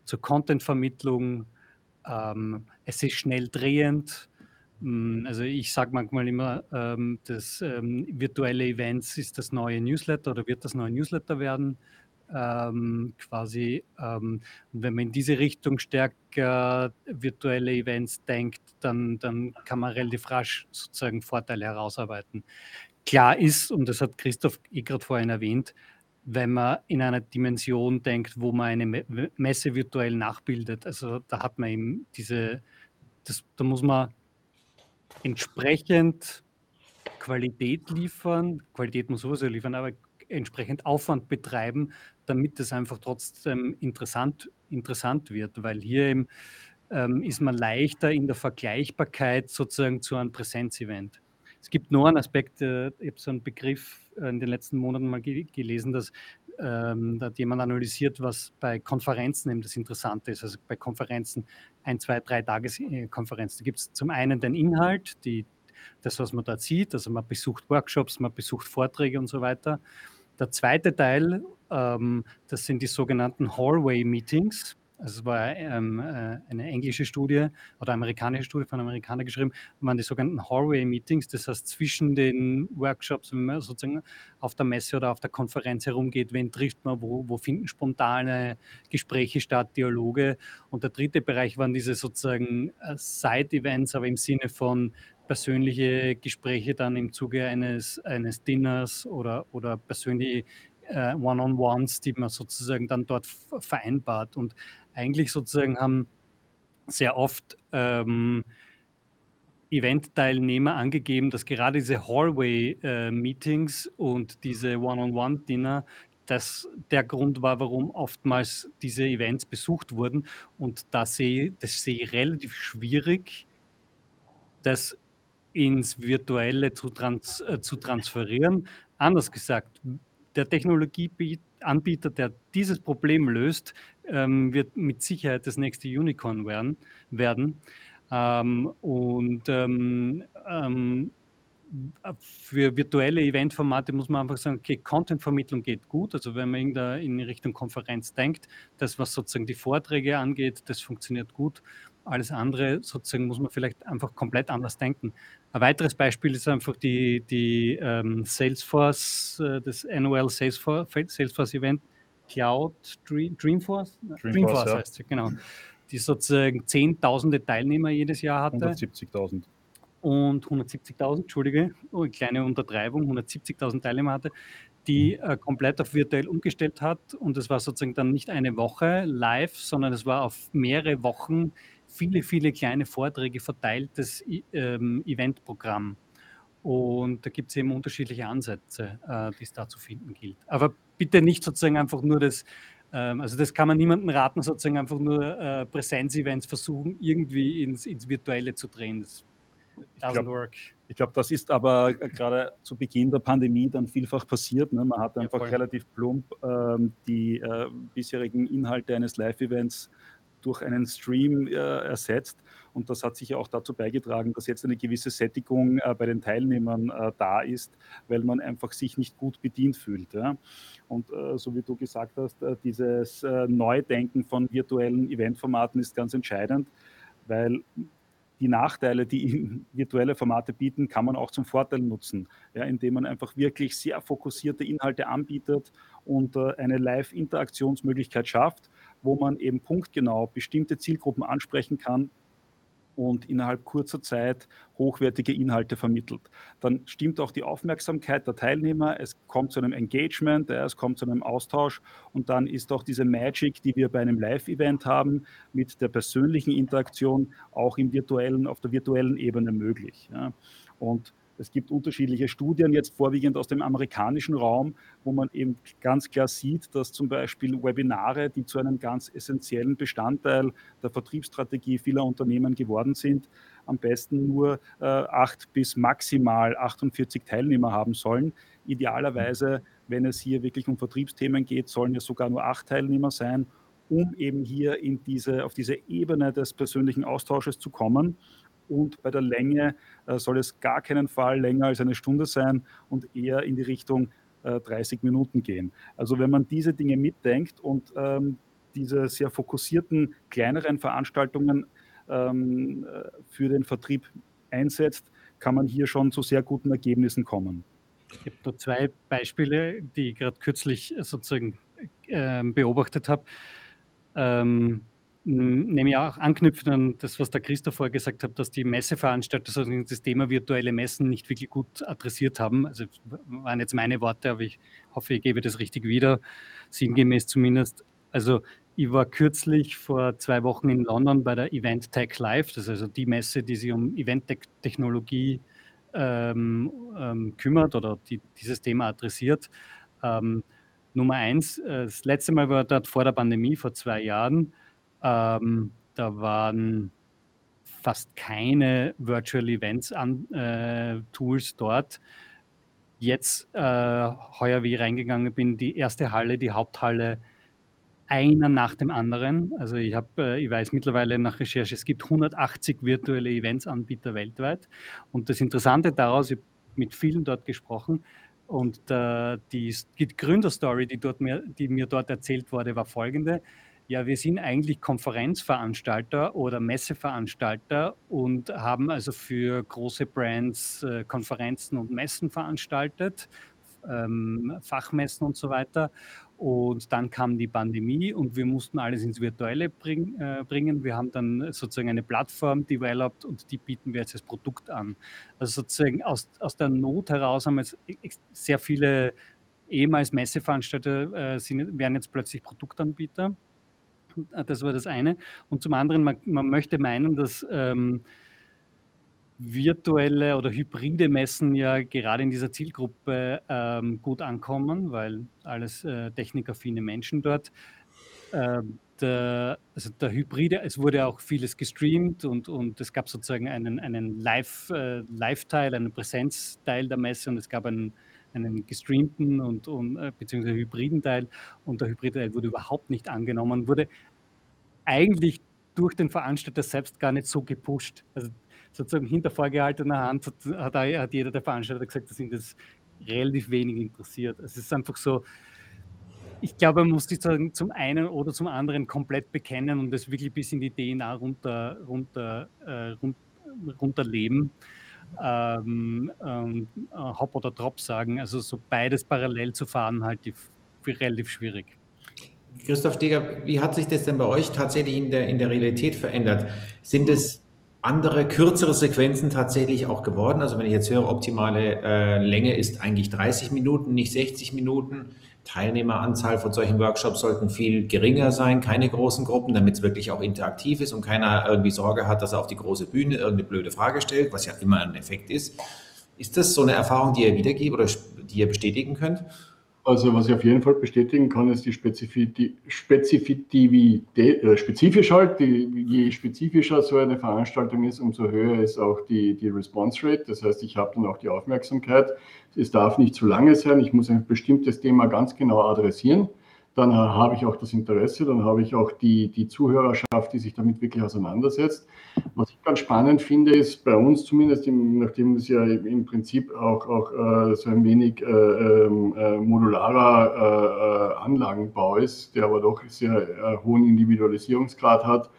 zur Contentvermittlung. Ähm, es ist schnell drehend. Mm, also ich sage manchmal immer, ähm, das ähm, virtuelle Events ist das neue Newsletter oder wird das neue Newsletter werden. Ähm, quasi, ähm, wenn man in diese Richtung stärker virtuelle Events denkt, dann, dann kann man relativ rasch sozusagen Vorteile herausarbeiten klar ist, und das hat Christoph eh gerade vorhin erwähnt, wenn man in einer Dimension denkt, wo man eine Messe virtuell nachbildet. Also da hat man eben diese, das, da muss man entsprechend Qualität liefern, Qualität muss sowieso liefern, aber entsprechend Aufwand betreiben, damit es einfach trotzdem interessant, interessant wird, weil hier eben ähm, ist man leichter in der Vergleichbarkeit sozusagen zu einem Präsenzevent. Es gibt noch einen Aspekt, äh, ich habe so einen Begriff äh, in den letzten Monaten mal gelesen, dass ähm, da hat jemand analysiert, was bei Konferenzen eben das Interessante ist. Also bei Konferenzen, ein, zwei, drei Tageskonferenzen. Da gibt es zum einen den Inhalt, die, das, was man dort sieht, also man besucht Workshops, man besucht Vorträge und so weiter. Der zweite Teil, ähm, das sind die sogenannten Hallway-Meetings. Also es war ähm, äh, eine englische Studie oder amerikanische Studie von Amerikanern geschrieben, waren die sogenannten Hallway-Meetings, das heißt zwischen den Workshops, wenn man sozusagen auf der Messe oder auf der Konferenz herumgeht, wen trifft man, wo, wo finden spontane Gespräche statt, Dialoge. Und der dritte Bereich waren diese sozusagen äh, Side-Events, aber im Sinne von persönliche Gespräche dann im Zuge eines, eines Dinners oder, oder persönliche äh, One-on-Ones, die man sozusagen dann dort vereinbart. Und eigentlich sozusagen haben sehr oft ähm, Event-Teilnehmer angegeben, dass gerade diese Hallway-Meetings äh, und diese One-on-One-Dinner das der Grund war, warum oftmals diese Events besucht wurden. Und da sehe, das sehe ich relativ schwierig, das ins Virtuelle zu, trans, äh, zu transferieren. Anders gesagt, der Technologieanbieter, der dieses Problem löst, ähm, wird mit Sicherheit das nächste Unicorn werden. werden. Ähm, und ähm, ähm für virtuelle Eventformate muss man einfach sagen, okay, Contentvermittlung geht gut. Also wenn man in Richtung Konferenz denkt, das, was sozusagen die Vorträge angeht, das funktioniert gut. Alles andere sozusagen muss man vielleicht einfach komplett anders denken. Ein weiteres Beispiel ist einfach die, die ähm, Salesforce, äh, das Annual Salesforce, Salesforce Event Cloud Dream, Dreamforce? Dreamforce, Dreamforce ja. heißt es, genau. Die sozusagen zehntausende Teilnehmer jedes Jahr hatte. 170.000. Und 170.000, Entschuldige, oh, eine kleine Untertreibung, 170.000 Teilnehmer hatte, die mhm. äh, komplett auf virtuell umgestellt hat. Und es war sozusagen dann nicht eine Woche live, sondern es war auf mehrere Wochen viele, viele kleine Vorträge verteiltes ähm, Eventprogramm. Und da gibt es eben unterschiedliche Ansätze, äh, die es da zu finden gilt. Aber bitte nicht sozusagen einfach nur das, ähm, also das kann man niemandem raten, sozusagen einfach nur äh, Präsenzevents versuchen, irgendwie ins, ins Virtuelle zu drehen. Das doesn't glaub, work. Ich glaube, das ist aber gerade zu Beginn der Pandemie dann vielfach passiert. Ne? Man hat einfach ja, relativ plump ähm, die äh, bisherigen Inhalte eines Live-Events durch einen Stream äh, ersetzt. Und das hat sicher auch dazu beigetragen, dass jetzt eine gewisse Sättigung äh, bei den Teilnehmern äh, da ist, weil man einfach sich nicht gut bedient fühlt. Ja? Und äh, so wie du gesagt hast, äh, dieses äh, Neudenken von virtuellen Eventformaten ist ganz entscheidend, weil die Nachteile, die virtuelle Formate bieten, kann man auch zum Vorteil nutzen, ja, indem man einfach wirklich sehr fokussierte Inhalte anbietet und äh, eine Live-Interaktionsmöglichkeit schafft wo man eben punktgenau bestimmte Zielgruppen ansprechen kann und innerhalb kurzer Zeit hochwertige Inhalte vermittelt. Dann stimmt auch die Aufmerksamkeit der Teilnehmer, es kommt zu einem Engagement, es kommt zu einem Austausch und dann ist auch diese Magic, die wir bei einem Live-Event haben, mit der persönlichen Interaktion auch im virtuellen, auf der virtuellen Ebene möglich. Und es gibt unterschiedliche Studien, jetzt vorwiegend aus dem amerikanischen Raum, wo man eben ganz klar sieht, dass zum Beispiel Webinare, die zu einem ganz essentiellen Bestandteil der Vertriebsstrategie vieler Unternehmen geworden sind, am besten nur äh, acht bis maximal 48 Teilnehmer haben sollen. Idealerweise, wenn es hier wirklich um Vertriebsthemen geht, sollen es sogar nur acht Teilnehmer sein, um eben hier in diese, auf diese Ebene des persönlichen Austausches zu kommen und bei der Länge äh, soll es gar keinen Fall länger als eine Stunde sein und eher in die Richtung äh, 30 Minuten gehen. Also wenn man diese Dinge mitdenkt und ähm, diese sehr fokussierten kleineren Veranstaltungen ähm, äh, für den Vertrieb einsetzt, kann man hier schon zu sehr guten Ergebnissen kommen. Ich habe da zwei Beispiele, die ich gerade kürzlich sozusagen äh, beobachtet habe. Ähm, nämlich auch anknüpfen an das, was der Christoph vorher gesagt hat, dass die Messeveranstalter sozusagen das Thema virtuelle Messen nicht wirklich gut adressiert haben. Also waren jetzt meine Worte, aber ich hoffe, ich gebe das richtig wieder, sinngemäß zumindest. Also ich war kürzlich vor zwei Wochen in London bei der Event Tech Live, das ist also die Messe, die sich um Event-Technologie ähm, ähm, kümmert oder die dieses Thema adressiert. Ähm, Nummer eins, äh, das letzte Mal war dort vor der Pandemie, vor zwei Jahren. Ähm, da waren fast keine Virtual Events an, äh, Tools dort. Jetzt, äh, heuer, wie ich reingegangen bin, die erste Halle, die Haupthalle, einer nach dem anderen. Also ich habe, äh, ich weiß mittlerweile nach Recherche, es gibt 180 virtuelle Events-Anbieter weltweit. Und das Interessante daraus, ich habe mit vielen dort gesprochen, und äh, die, die Gründerstory, die, dort mir, die mir dort erzählt wurde, war folgende. Ja, wir sind eigentlich Konferenzveranstalter oder Messeveranstalter und haben also für große Brands äh, Konferenzen und Messen veranstaltet, ähm, Fachmessen und so weiter. Und dann kam die Pandemie und wir mussten alles ins Virtuelle bring, äh, bringen. Wir haben dann sozusagen eine Plattform developed und die bieten wir jetzt als Produkt an. Also sozusagen aus, aus der Not heraus haben jetzt sehr viele ehemals Messeveranstalter äh, sind, werden jetzt plötzlich Produktanbieter. Äh, das war das eine. Und zum anderen, man, man möchte meinen, dass ähm, virtuelle oder hybride Messen ja gerade in dieser Zielgruppe ähm, gut ankommen, weil alles äh, technikaffine Menschen dort. Ähm, der, also der Hybride, es wurde auch vieles gestreamt und, und es gab sozusagen einen, einen Live, äh, Live-Teil, einen Präsenzteil der Messe und es gab einen, einen gestreamten und, und äh, beziehungsweise hybriden Teil und der hybride Teil wurde überhaupt nicht angenommen, wurde eigentlich durch den Veranstalter selbst gar nicht so gepusht. Also sozusagen hinter vorgehaltener Hand hat, hat, jeder der Veranstalter gesagt, dass ihn das relativ wenig interessiert. Es ist einfach so, ich glaube, man muss sich zum einen oder zum anderen komplett bekennen und das wirklich bis in die DNA runter, runter, äh, runterleben. Ähm, ähm, Hop oder Drop sagen. Also so beides parallel zu fahren, halte ich relativ schwierig. Christoph Steger, wie hat sich das denn bei euch tatsächlich in der, in der Realität verändert? Sind es andere, kürzere Sequenzen tatsächlich auch geworden? Also wenn ich jetzt höre, optimale äh, Länge ist eigentlich 30 Minuten, nicht 60 Minuten. Teilnehmeranzahl von solchen Workshops sollten viel geringer sein, keine großen Gruppen, damit es wirklich auch interaktiv ist und keiner irgendwie Sorge hat, dass er auf die große Bühne irgendeine blöde Frage stellt, was ja immer ein Effekt ist. Ist das so eine Erfahrung, die ihr wiedergebt oder die ihr bestätigen könnt? Also was ich auf jeden Fall bestätigen kann, ist die Spezifität, äh, halt, die, je spezifischer so eine Veranstaltung ist, umso höher ist auch die, die Response Rate. Das heißt, ich habe dann auch die Aufmerksamkeit. Es darf nicht zu lange sein. Ich muss ein bestimmtes Thema ganz genau adressieren dann habe ich auch das Interesse, dann habe ich auch die, die Zuhörerschaft, die sich damit wirklich auseinandersetzt. Was ich ganz spannend finde, ist bei uns zumindest, im, nachdem es ja im Prinzip auch, auch äh, so ein wenig äh, ähm, äh, modularer äh, Anlagenbau ist, der aber doch sehr äh, hohen Individualisierungsgrad hat,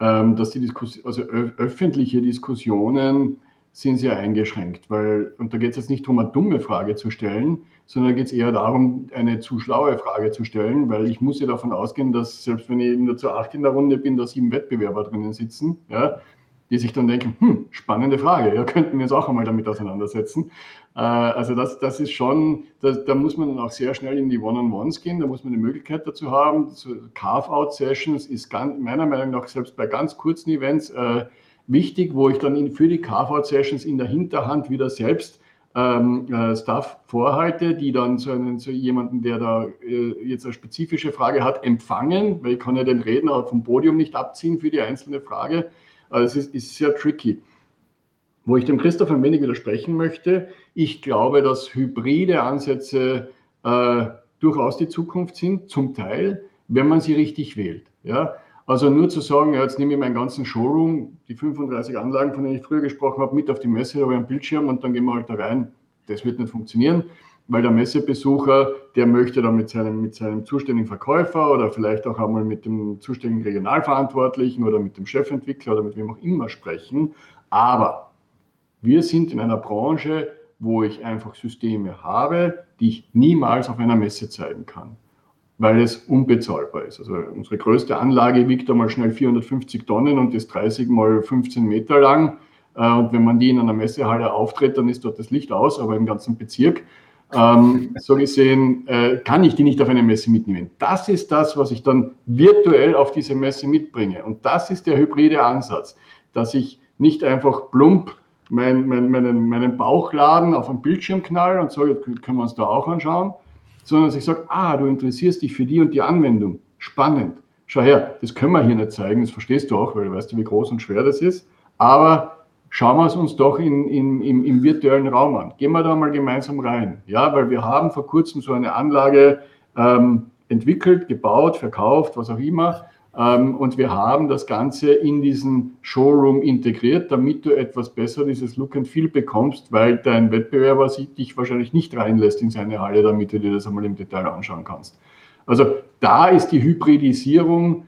ähm, dass die Diskus also öffentliche Diskussionen sind sehr eingeschränkt, weil, und da geht es jetzt nicht darum, eine dumme Frage zu stellen, sondern geht es eher darum, eine zu schlaue Frage zu stellen, weil ich muss ja davon ausgehen, dass selbst wenn ich nur zu acht in der Runde bin, da sieben Wettbewerber drinnen sitzen, ja, die sich dann denken, hm, spannende Frage, ja, könnten wir uns auch einmal damit auseinandersetzen. Äh, also das, das ist schon, das, da muss man dann auch sehr schnell in die One-on-Ones gehen, da muss man eine Möglichkeit dazu haben. So Carve-out-Sessions ist ganz, meiner Meinung nach selbst bei ganz kurzen Events äh, wichtig, wo ich dann in, für die Carve-Out-Sessions in der Hinterhand wieder selbst ähm, äh, Stuff vorhalte, die dann so, einen, so jemanden, der da äh, jetzt eine spezifische Frage hat, empfangen, weil ich kann ja den Redner vom Podium nicht abziehen für die einzelne Frage. Also es ist, ist sehr tricky. Wo ich dem Christoph ein wenig widersprechen möchte, ich glaube, dass hybride Ansätze äh, durchaus die Zukunft sind, zum Teil, wenn man sie richtig wählt. Ja? Also nur zu sagen, ja, jetzt nehme ich meinen ganzen Showroom, die 35 Anlagen, von denen ich früher gesprochen habe, mit auf die Messe, habe einen Bildschirm und dann gehen wir halt da rein. Das wird nicht funktionieren, weil der Messebesucher, der möchte dann mit seinem, mit seinem zuständigen Verkäufer oder vielleicht auch einmal mit dem zuständigen Regionalverantwortlichen oder mit dem Chefentwickler oder mit wem auch immer sprechen. Aber wir sind in einer Branche, wo ich einfach Systeme habe, die ich niemals auf einer Messe zeigen kann weil es unbezahlbar ist. Also unsere größte Anlage wiegt einmal schnell 450 Tonnen und ist 30 mal 15 Meter lang. Äh, und wenn man die in einer Messehalle auftritt, dann ist dort das Licht aus, aber im ganzen Bezirk. Ähm, so gesehen äh, kann ich die nicht auf eine Messe mitnehmen. Das ist das, was ich dann virtuell auf diese Messe mitbringe. Und das ist der hybride Ansatz, dass ich nicht einfach plump mein, mein, meinen, meinen Bauchladen auf einen Bildschirm knall und sage, können wir uns da auch anschauen, sondern dass ich sage, ah, du interessierst dich für die und die Anwendung. Spannend. Schau her, das können wir hier nicht zeigen, das verstehst du auch, weil du weißt, wie groß und schwer das ist. Aber schauen wir es uns doch in, in, im, im, virtuellen Raum an. Gehen wir da mal gemeinsam rein. Ja, weil wir haben vor kurzem so eine Anlage ähm, entwickelt, gebaut, verkauft, was auch immer. Ähm, und wir haben das Ganze in diesen Showroom integriert, damit du etwas besser dieses Look and Feel bekommst, weil dein Wettbewerber dich wahrscheinlich nicht reinlässt in seine Halle, damit du dir das einmal im Detail anschauen kannst. Also da ist die Hybridisierung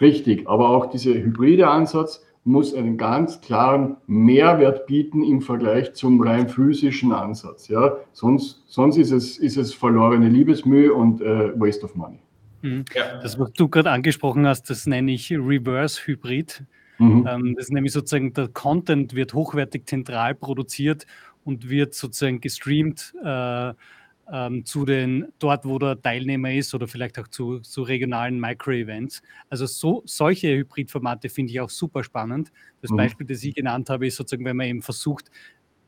richtig, aber auch dieser hybride Ansatz muss einen ganz klaren Mehrwert bieten im Vergleich zum rein physischen Ansatz. Ja? Sonst, sonst ist, es, ist es verlorene Liebesmühe und äh, Waste of Money. Mhm. Ja. Das, was du gerade angesprochen hast, das nenne ich Reverse Hybrid. Mhm. Ähm, das ist nämlich sozusagen, der Content wird hochwertig zentral produziert und wird sozusagen gestreamt äh, ähm, zu den, dort, wo der Teilnehmer ist oder vielleicht auch zu, zu regionalen Micro-Events. Also so, solche Hybridformate finde ich auch super spannend. Das mhm. Beispiel, das ich genannt habe, ist sozusagen, wenn man eben versucht,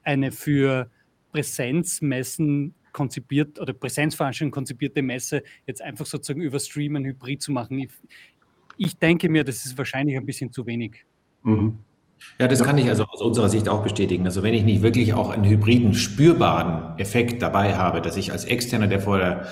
eine für Präsenzmessen konzipiert oder Präsenzveranstaltung konzipierte Messe jetzt einfach sozusagen über Streamen Hybrid zu machen. Ich, ich denke mir, das ist wahrscheinlich ein bisschen zu wenig. Mhm. Ja, das kann ich also aus unserer Sicht auch bestätigen. Also wenn ich nicht wirklich auch einen hybriden, spürbaren Effekt dabei habe, dass ich als Externer, der vor der,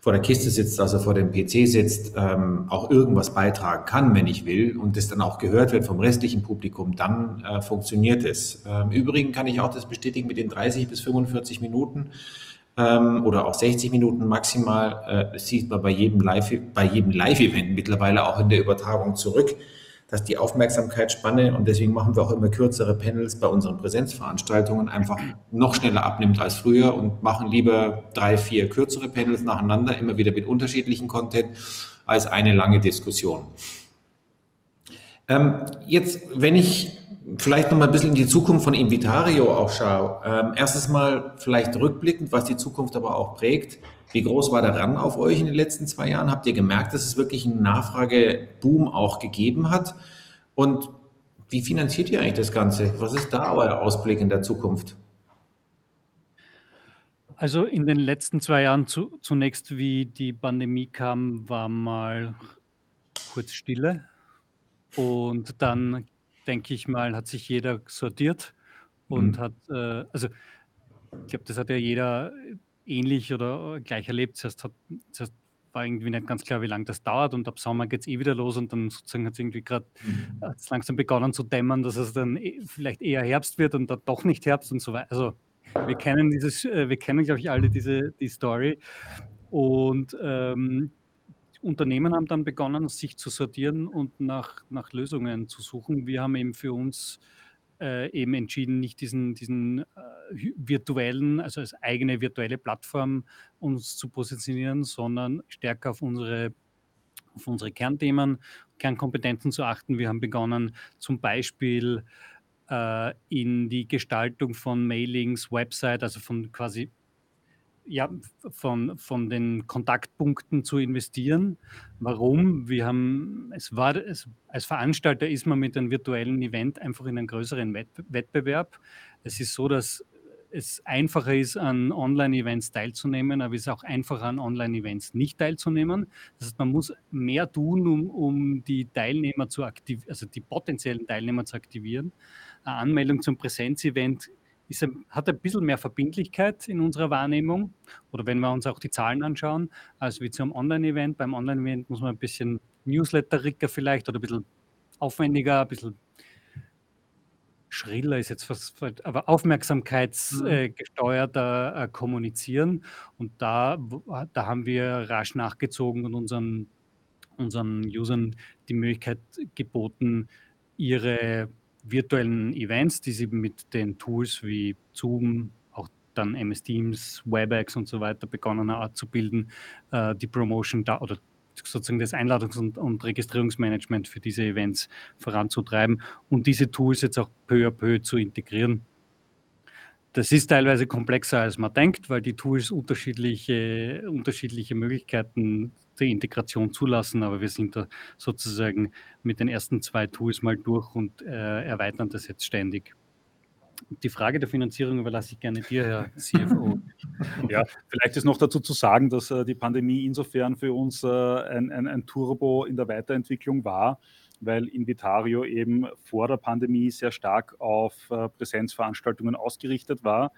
vor der Kiste sitzt, also vor dem PC sitzt, ähm, auch irgendwas beitragen kann, wenn ich will, und das dann auch gehört wird vom restlichen Publikum, dann äh, funktioniert es. Ähm, Im Übrigen kann ich auch das bestätigen mit den 30 bis 45 Minuten ähm, oder auch 60 Minuten maximal. Äh, das sieht man bei jedem Live, bei jedem Live-Event mittlerweile auch in der Übertragung zurück, dass die Aufmerksamkeitsspanne und deswegen machen wir auch immer kürzere Panels bei unseren Präsenzveranstaltungen einfach noch schneller abnimmt als früher und machen lieber drei, vier kürzere Panels nacheinander, immer wieder mit unterschiedlichen Content, als eine lange Diskussion. Ähm, jetzt, wenn ich vielleicht noch mal ein bisschen in die Zukunft von Invitario auch schaue. Ähm, erstes Mal vielleicht rückblickend, was die Zukunft aber auch prägt. Wie groß war der Run auf euch in den letzten zwei Jahren? Habt ihr gemerkt, dass es wirklich einen Nachfrageboom auch gegeben hat? Und wie finanziert ihr eigentlich das Ganze? Was ist da euer Ausblick in der Zukunft? Also in den letzten zwei Jahren zu, zunächst, wie die Pandemie kam, war mal kurz Stille. Und dann denke ich mal, hat sich jeder sortiert und mhm. hat, äh, also ich glaube, das hat ja jeder ähnlich oder gleich erlebt. Zuerst, hat, zuerst war irgendwie nicht ganz klar, wie lange das dauert und ab Sommer geht es eh wieder los und dann sozusagen hat es irgendwie gerade mhm. langsam begonnen zu dämmern, dass es dann e, vielleicht eher Herbst wird und dann doch nicht Herbst und so weiter. Also wir kennen dieses, äh, wir kennen, glaube ich, alle diese die Story. Und ähm, Unternehmen haben dann begonnen, sich zu sortieren und nach, nach Lösungen zu suchen. Wir haben eben für uns äh, eben entschieden, nicht diesen, diesen äh, virtuellen, also als eigene virtuelle Plattform uns zu positionieren, sondern stärker auf unsere, auf unsere Kernthemen, Kernkompetenzen zu achten. Wir haben begonnen, zum Beispiel äh, in die Gestaltung von Mailings, Website, also von quasi ja, von, von den Kontaktpunkten zu investieren. Warum? Wir haben, es war, es, als Veranstalter ist man mit einem virtuellen Event einfach in einem größeren Wettbewerb. Es ist so, dass es einfacher ist, an Online-Events teilzunehmen, aber es ist auch einfacher, an Online-Events nicht teilzunehmen. Das heißt, man muss mehr tun, um, um die Teilnehmer zu aktivieren, also die potenziellen Teilnehmer zu aktivieren. Eine Anmeldung zum Präsenzevent ist, hat ein bisschen mehr Verbindlichkeit in unserer Wahrnehmung oder wenn wir uns auch die Zahlen anschauen, als wie zum Online-Event. Beim Online-Event muss man ein bisschen Newsletter-Ricker vielleicht oder ein bisschen aufwendiger, ein bisschen schriller ist jetzt fast, aber aufmerksamkeitsgesteuerter äh, äh, kommunizieren. Und da, da haben wir rasch nachgezogen und unseren, unseren Usern die Möglichkeit geboten, ihre virtuellen Events, die sie mit den Tools wie Zoom, auch dann MS Teams, WebEx und so weiter begonnen abzubilden, äh, die Promotion da oder sozusagen das Einladungs- und, und, Registrierungsmanagement für diese Events voranzutreiben und diese Tools jetzt auch peu à peu zu integrieren. Das ist teilweise komplexer, als man denkt, weil die Tools unterschiedliche, unterschiedliche Möglichkeiten die Integration zulassen, aber wir sind da sozusagen mit den ersten zwei Tools mal durch und äh, erweitern das jetzt ständig. Die Frage der Finanzierung überlasse ich gerne dir, Herr <laughs> CFO. Ja, vielleicht ist noch dazu zu sagen, dass äh, die Pandemie insofern für uns äh, ein, ein, ein Turbo in der Weiterentwicklung war, weil Invitario eben vor der Pandemie sehr stark auf äh, Präsenzveranstaltungen ausgerichtet war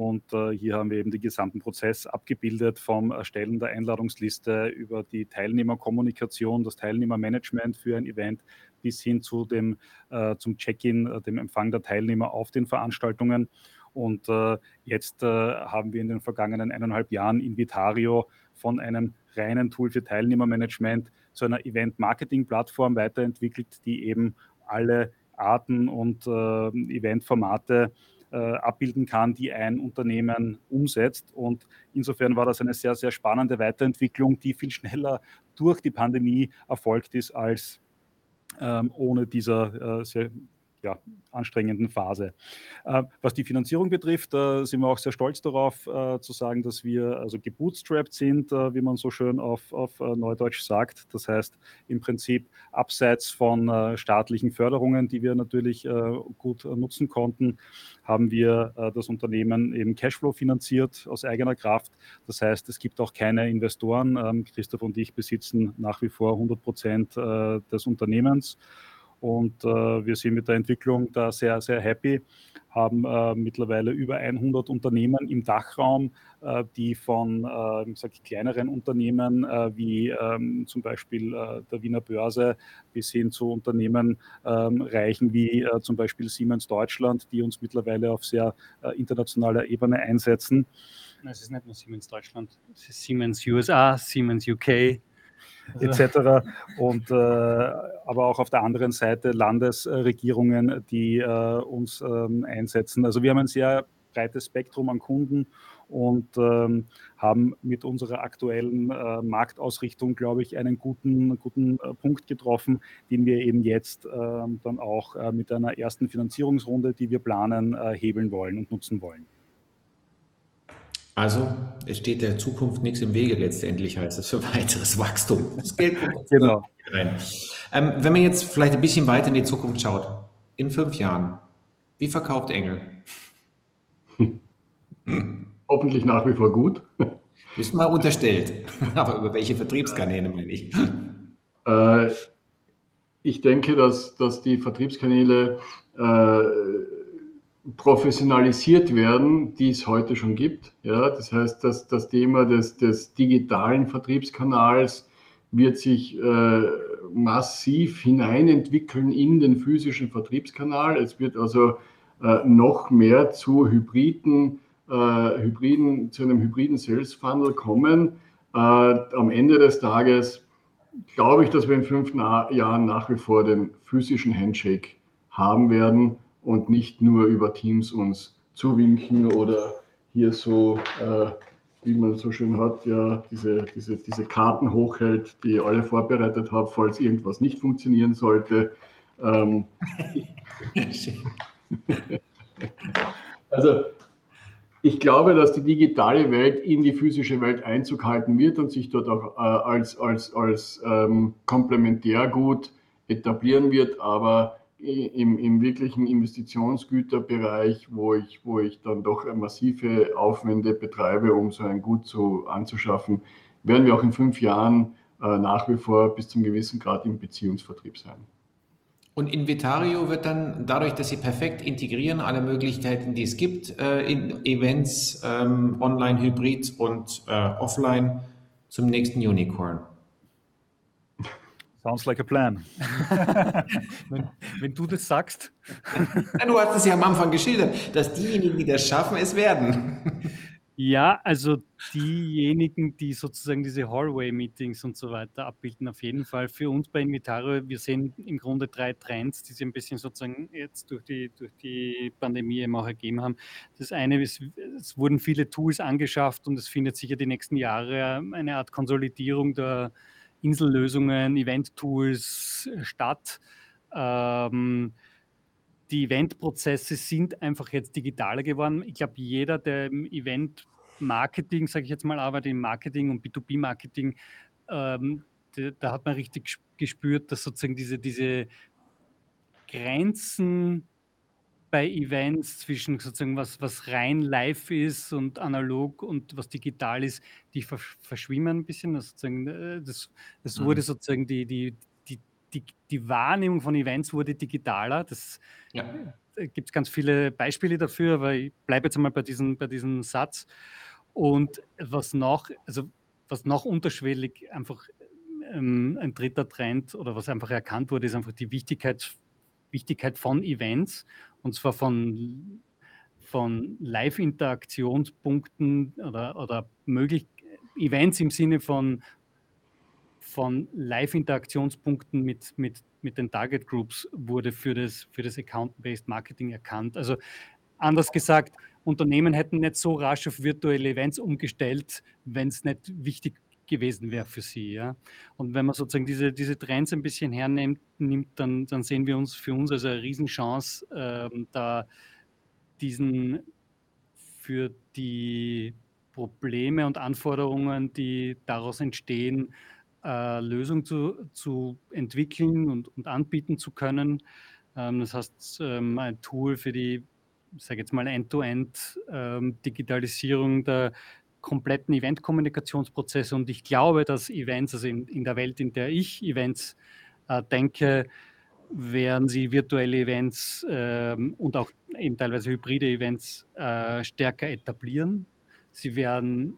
und äh, hier haben wir eben den gesamten Prozess abgebildet vom Erstellen der Einladungsliste über die Teilnehmerkommunikation, das Teilnehmermanagement für ein Event bis hin zu dem, äh, zum Check-in, äh, dem Empfang der Teilnehmer auf den Veranstaltungen. Und äh, jetzt äh, haben wir in den vergangenen eineinhalb Jahren Invitario von einem reinen Tool für Teilnehmermanagement zu einer Event-Marketing-Plattform weiterentwickelt, die eben alle Arten und äh, Eventformate abbilden kann, die ein Unternehmen umsetzt. Und insofern war das eine sehr, sehr spannende Weiterentwicklung, die viel <laughs> schneller durch die Pandemie erfolgt ist als ähm, ohne dieser äh, sehr ja, anstrengenden Phase. Äh, was die Finanzierung betrifft, äh, sind wir auch sehr stolz darauf äh, zu sagen, dass wir also gebootstrapped sind, äh, wie man so schön auf, auf äh, Neudeutsch sagt. Das heißt im Prinzip abseits von äh, staatlichen Förderungen, die wir natürlich gut nutzen konnten, haben wir das Unternehmen eben Cashflow finanziert aus eigener Kraft. Das heißt, es gibt auch keine Investoren. Ähm, Christoph und ich besitzen nach wie vor 100 Prozent des Unternehmens. Und äh, wir sind mit der Entwicklung da sehr, sehr happy, haben äh, mittlerweile über 100 Unternehmen im Dachraum, äh, die von äh, ich, kleineren Unternehmen äh, wie ähm, zum Beispiel äh, der Wiener Börse bis hin zu Unternehmen ähm, reichen wie äh, zum Beispiel Siemens Deutschland, die uns mittlerweile auf sehr äh, internationaler Ebene einsetzen. Es ist nicht nur Siemens Deutschland, es ist Siemens USA, Siemens UK, etc. Und äh, aber auch auf der anderen Seite Landesregierungen, die äh, uns ähm, einsetzen. Also wir haben ein sehr breites Spektrum an Kunden und ähm, haben mit unserer aktuellen äh, Marktausrichtung, glaube ich, einen guten, guten äh, Punkt getroffen, den wir eben jetzt äh, dann auch äh, mit einer ersten Finanzierungsrunde, die wir planen, äh, hebeln wollen und nutzen wollen. Also, es steht der Zukunft nichts im Wege letztendlich, heißt es für <laughs> weiteres Wachstum. Das Geld kommt genau. rein. Ähm, wenn man jetzt vielleicht ein bisschen weiter in die Zukunft schaut, in fünf Jahren, wie verkauft Engel? Hm. <laughs> Hoffentlich nach wie vor gut. <laughs> Ist mal unterstellt. Aber über welche Vertriebskanäle meine ich? Äh, ich denke, dass, dass die Vertriebskanäle äh, professionalisiert werden, die es heute schon gibt. Ja, das heißt, dass das Thema des, des digitalen Vertriebskanals wird sich äh, massiv hineinentwickeln in den physischen Vertriebskanal. Es wird also äh, noch mehr zu hybriden, äh, hybriden, zu einem hybriden Sales Funnel kommen. Äh, am Ende des Tages glaube ich, dass wir in fünf Na Jahren nach wie vor den physischen Handshake haben werden und nicht nur über Teams uns zuwinken oder hier so, äh, wie man so schön hat, ja, diese, diese, diese Karten hochhält, die ihr alle vorbereitet habt, falls irgendwas nicht funktionieren sollte. Ähm, also ich glaube, dass die digitale Welt in die physische Welt Einzug halten wird und sich dort auch äh, als, als, als ähm, Komplementärgut etablieren wird, aber im, im wirklichen Investitionsgüterbereich, wo ich, wo ich dann doch massive Aufwände betreibe, um so ein Gut zu, anzuschaffen, werden wir auch in fünf Jahren äh, nach wie vor bis zum gewissen Grad im Beziehungsvertrieb sein. Und Invitario wird dann dadurch, dass sie perfekt integrieren, alle Möglichkeiten, die es gibt, äh, in Events, ähm, online, hybrid und äh, offline, zum nächsten Unicorn. Sounds like a plan. <laughs> wenn, wenn, du das sagst. du hast es ja am Anfang geschildert, dass diejenigen, die das schaffen, es werden. Ja, also diejenigen, die sozusagen diese Hallway-Meetings und so weiter abbilden, auf jeden Fall. Für uns bei Invitario, wir sehen im Grunde drei Trends, die sich ein bisschen sozusagen jetzt durch die, durch die Pandemie eben auch ergeben haben. Das eine ist, es wurden viele Tools angeschafft und es findet sicher die nächsten Jahre eine Art Konsolidierung der Insellösungen, Event-Tools statt. Ähm, die Eventprozesse sind einfach jetzt digitaler geworden. Ich glaube, jeder, der im Event-Marketing, sage ich jetzt mal, arbeitet, im Marketing und B2B-Marketing, ähm, da hat man richtig gespürt, dass sozusagen diese, diese Grenzen bei Events zwischen sozusagen was, was rein live ist und analog und was digital ist, die verschwimmen ein bisschen. Das, sozusagen, äh, das, das mhm. wurde sozusagen die, die, die, die Wahrnehmung von Events wurde digitaler. Das ja. Äh, gibt es ganz viele Beispiele dafür, aber ich bleibe jetzt einmal bei, diesen, bei diesem Satz. Und was noch, also was noch unterschwellig einfach ähm, ein dritter Trend oder was einfach erkannt wurde, ist einfach die Wichtigkeit, Wichtigkeit von Events und zwar von, von Live-Interaktionspunkten oder, oder möglich Events im Sinne von von Live-Interaktionspunkten mit, mit, mit den Target Groups wurde für das, für das Account-Based Marketing erkannt. Also anders gesagt, Unternehmen hätten nicht so rasch auf virtuelle Events umgestellt, wenn es nicht wichtig gewesen wäre für sie. Ja? Und wenn man sozusagen diese, diese Trends ein bisschen hernimmt, nimmt, dann, dann sehen wir uns für uns als eine Riesenchance, ähm, da diesen für die Probleme und Anforderungen, die daraus entstehen, äh, Lösung zu, zu entwickeln und, und anbieten zu können. Ähm, das heißt, ähm, ein Tool für die, ich sage jetzt mal, End-to-End-Digitalisierung ähm, der kompletten Event-Kommunikationsprozesse. Und ich glaube, dass Events, also in, in der Welt, in der ich Events äh, denke, werden sie virtuelle Events ähm, und auch eben teilweise hybride Events äh, stärker etablieren. Sie werden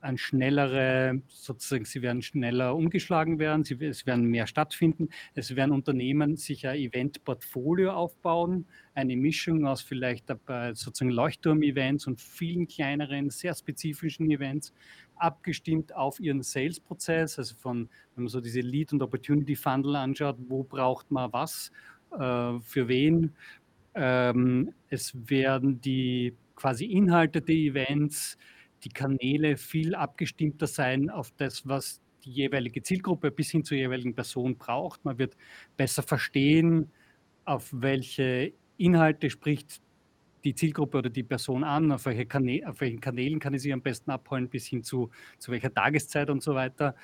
ein schnellere, sozusagen, sie werden schneller umgeschlagen werden, sie, es werden mehr stattfinden, es werden Unternehmen sich ein Event-Portfolio aufbauen, eine Mischung aus vielleicht sozusagen Leuchtturm-Events und vielen kleineren, sehr spezifischen Events, abgestimmt auf ihren Sales-Prozess, also von, wenn man so diese Lead- und Opportunity-Funnel anschaut, wo braucht man was, äh, für wen. Ähm, es werden die quasi Inhalte der Events, die Kanäle viel abgestimmter sein auf das, was die jeweilige Zielgruppe bis hin zur jeweiligen Person braucht. Man wird besser verstehen, auf welche Inhalte spricht die Zielgruppe oder die Person an, auf, welche Kanä auf welchen Kanälen kann ich sie am besten abholen, bis hin zu, zu welcher Tageszeit und so weiter.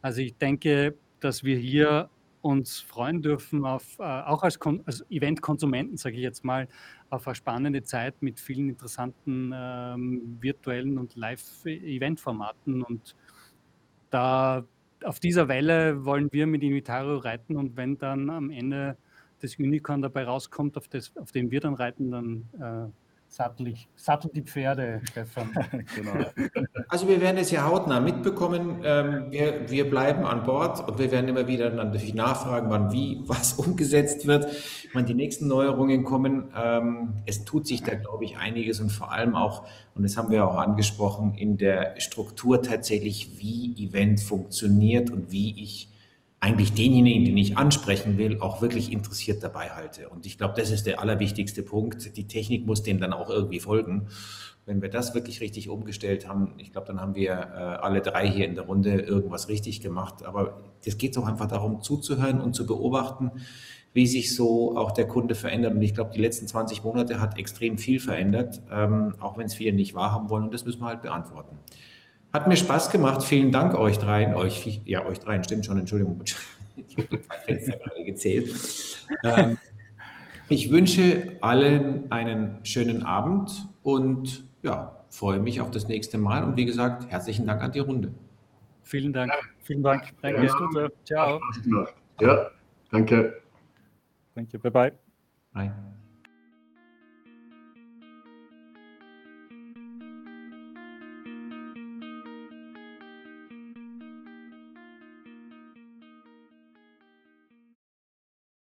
Also ich denke, dass wir hier uns freuen dürfen, auf, äh, auch als, als Event-Konsumenten, sage ich jetzt mal, auf eine spannende Zeit mit vielen interessanten ähm, virtuellen und Live-Event-Formaten. Und da auf dieser Welle wollen wir mit Invitario reiten und wenn dann am Ende das Unicorn dabei rauskommt, auf, das, auf dem wir dann reiten, dann äh, sattel, ich, sattel die Pferde, <laughs> Stefan. genau. Also wir werden es ja hautnah mitbekommen. Ähm, wir, wir bleiben an Bord und wir werden immer wieder dann natürlich nachfragen, wann wie <laughs> was umgesetzt wird, wann die nächsten Neuerungen kommen. Ähm, es tut sich da, glaube ich, einiges und vor allem auch, und das haben wir auch angesprochen, in der Struktur tatsächlich, wie Event funktioniert und wie ich eigentlich denjenigen, den ich ansprechen will, auch wirklich interessiert dabei halte. Und ich glaube, das ist der allerwichtigste Punkt. Die Technik muss dem dann auch irgendwie folgen. Wenn wir das wirklich richtig umgestellt haben, ich glaube, dann haben wir äh, alle drei hier in der Runde irgendwas richtig gemacht. Aber es geht auch einfach darum, zuzuhören und zu beobachten, wie sich so auch der Kunde verändert. Und ich glaube, die letzten 20 Monate hat extrem viel verändert, ähm, auch wenn es viele nicht wahrhaben wollen. Und das müssen wir halt beantworten. Hat mir Spaß gemacht. Vielen Dank euch dreien. Euch, ja, euch dreien, stimmt schon, Entschuldigung. <laughs> Ich habe Fenster gerade gezählt. Ähm, ich wünsche allen einen schönen Abend und ja, freue mich auf das nächste Mal. Und wie gesagt, herzlichen Dank an die Runde. Vielen Dank. Ja. Vielen Dank. Danke. Gute. Ciao. Ja, danke. Danke. Bye bye. Bye.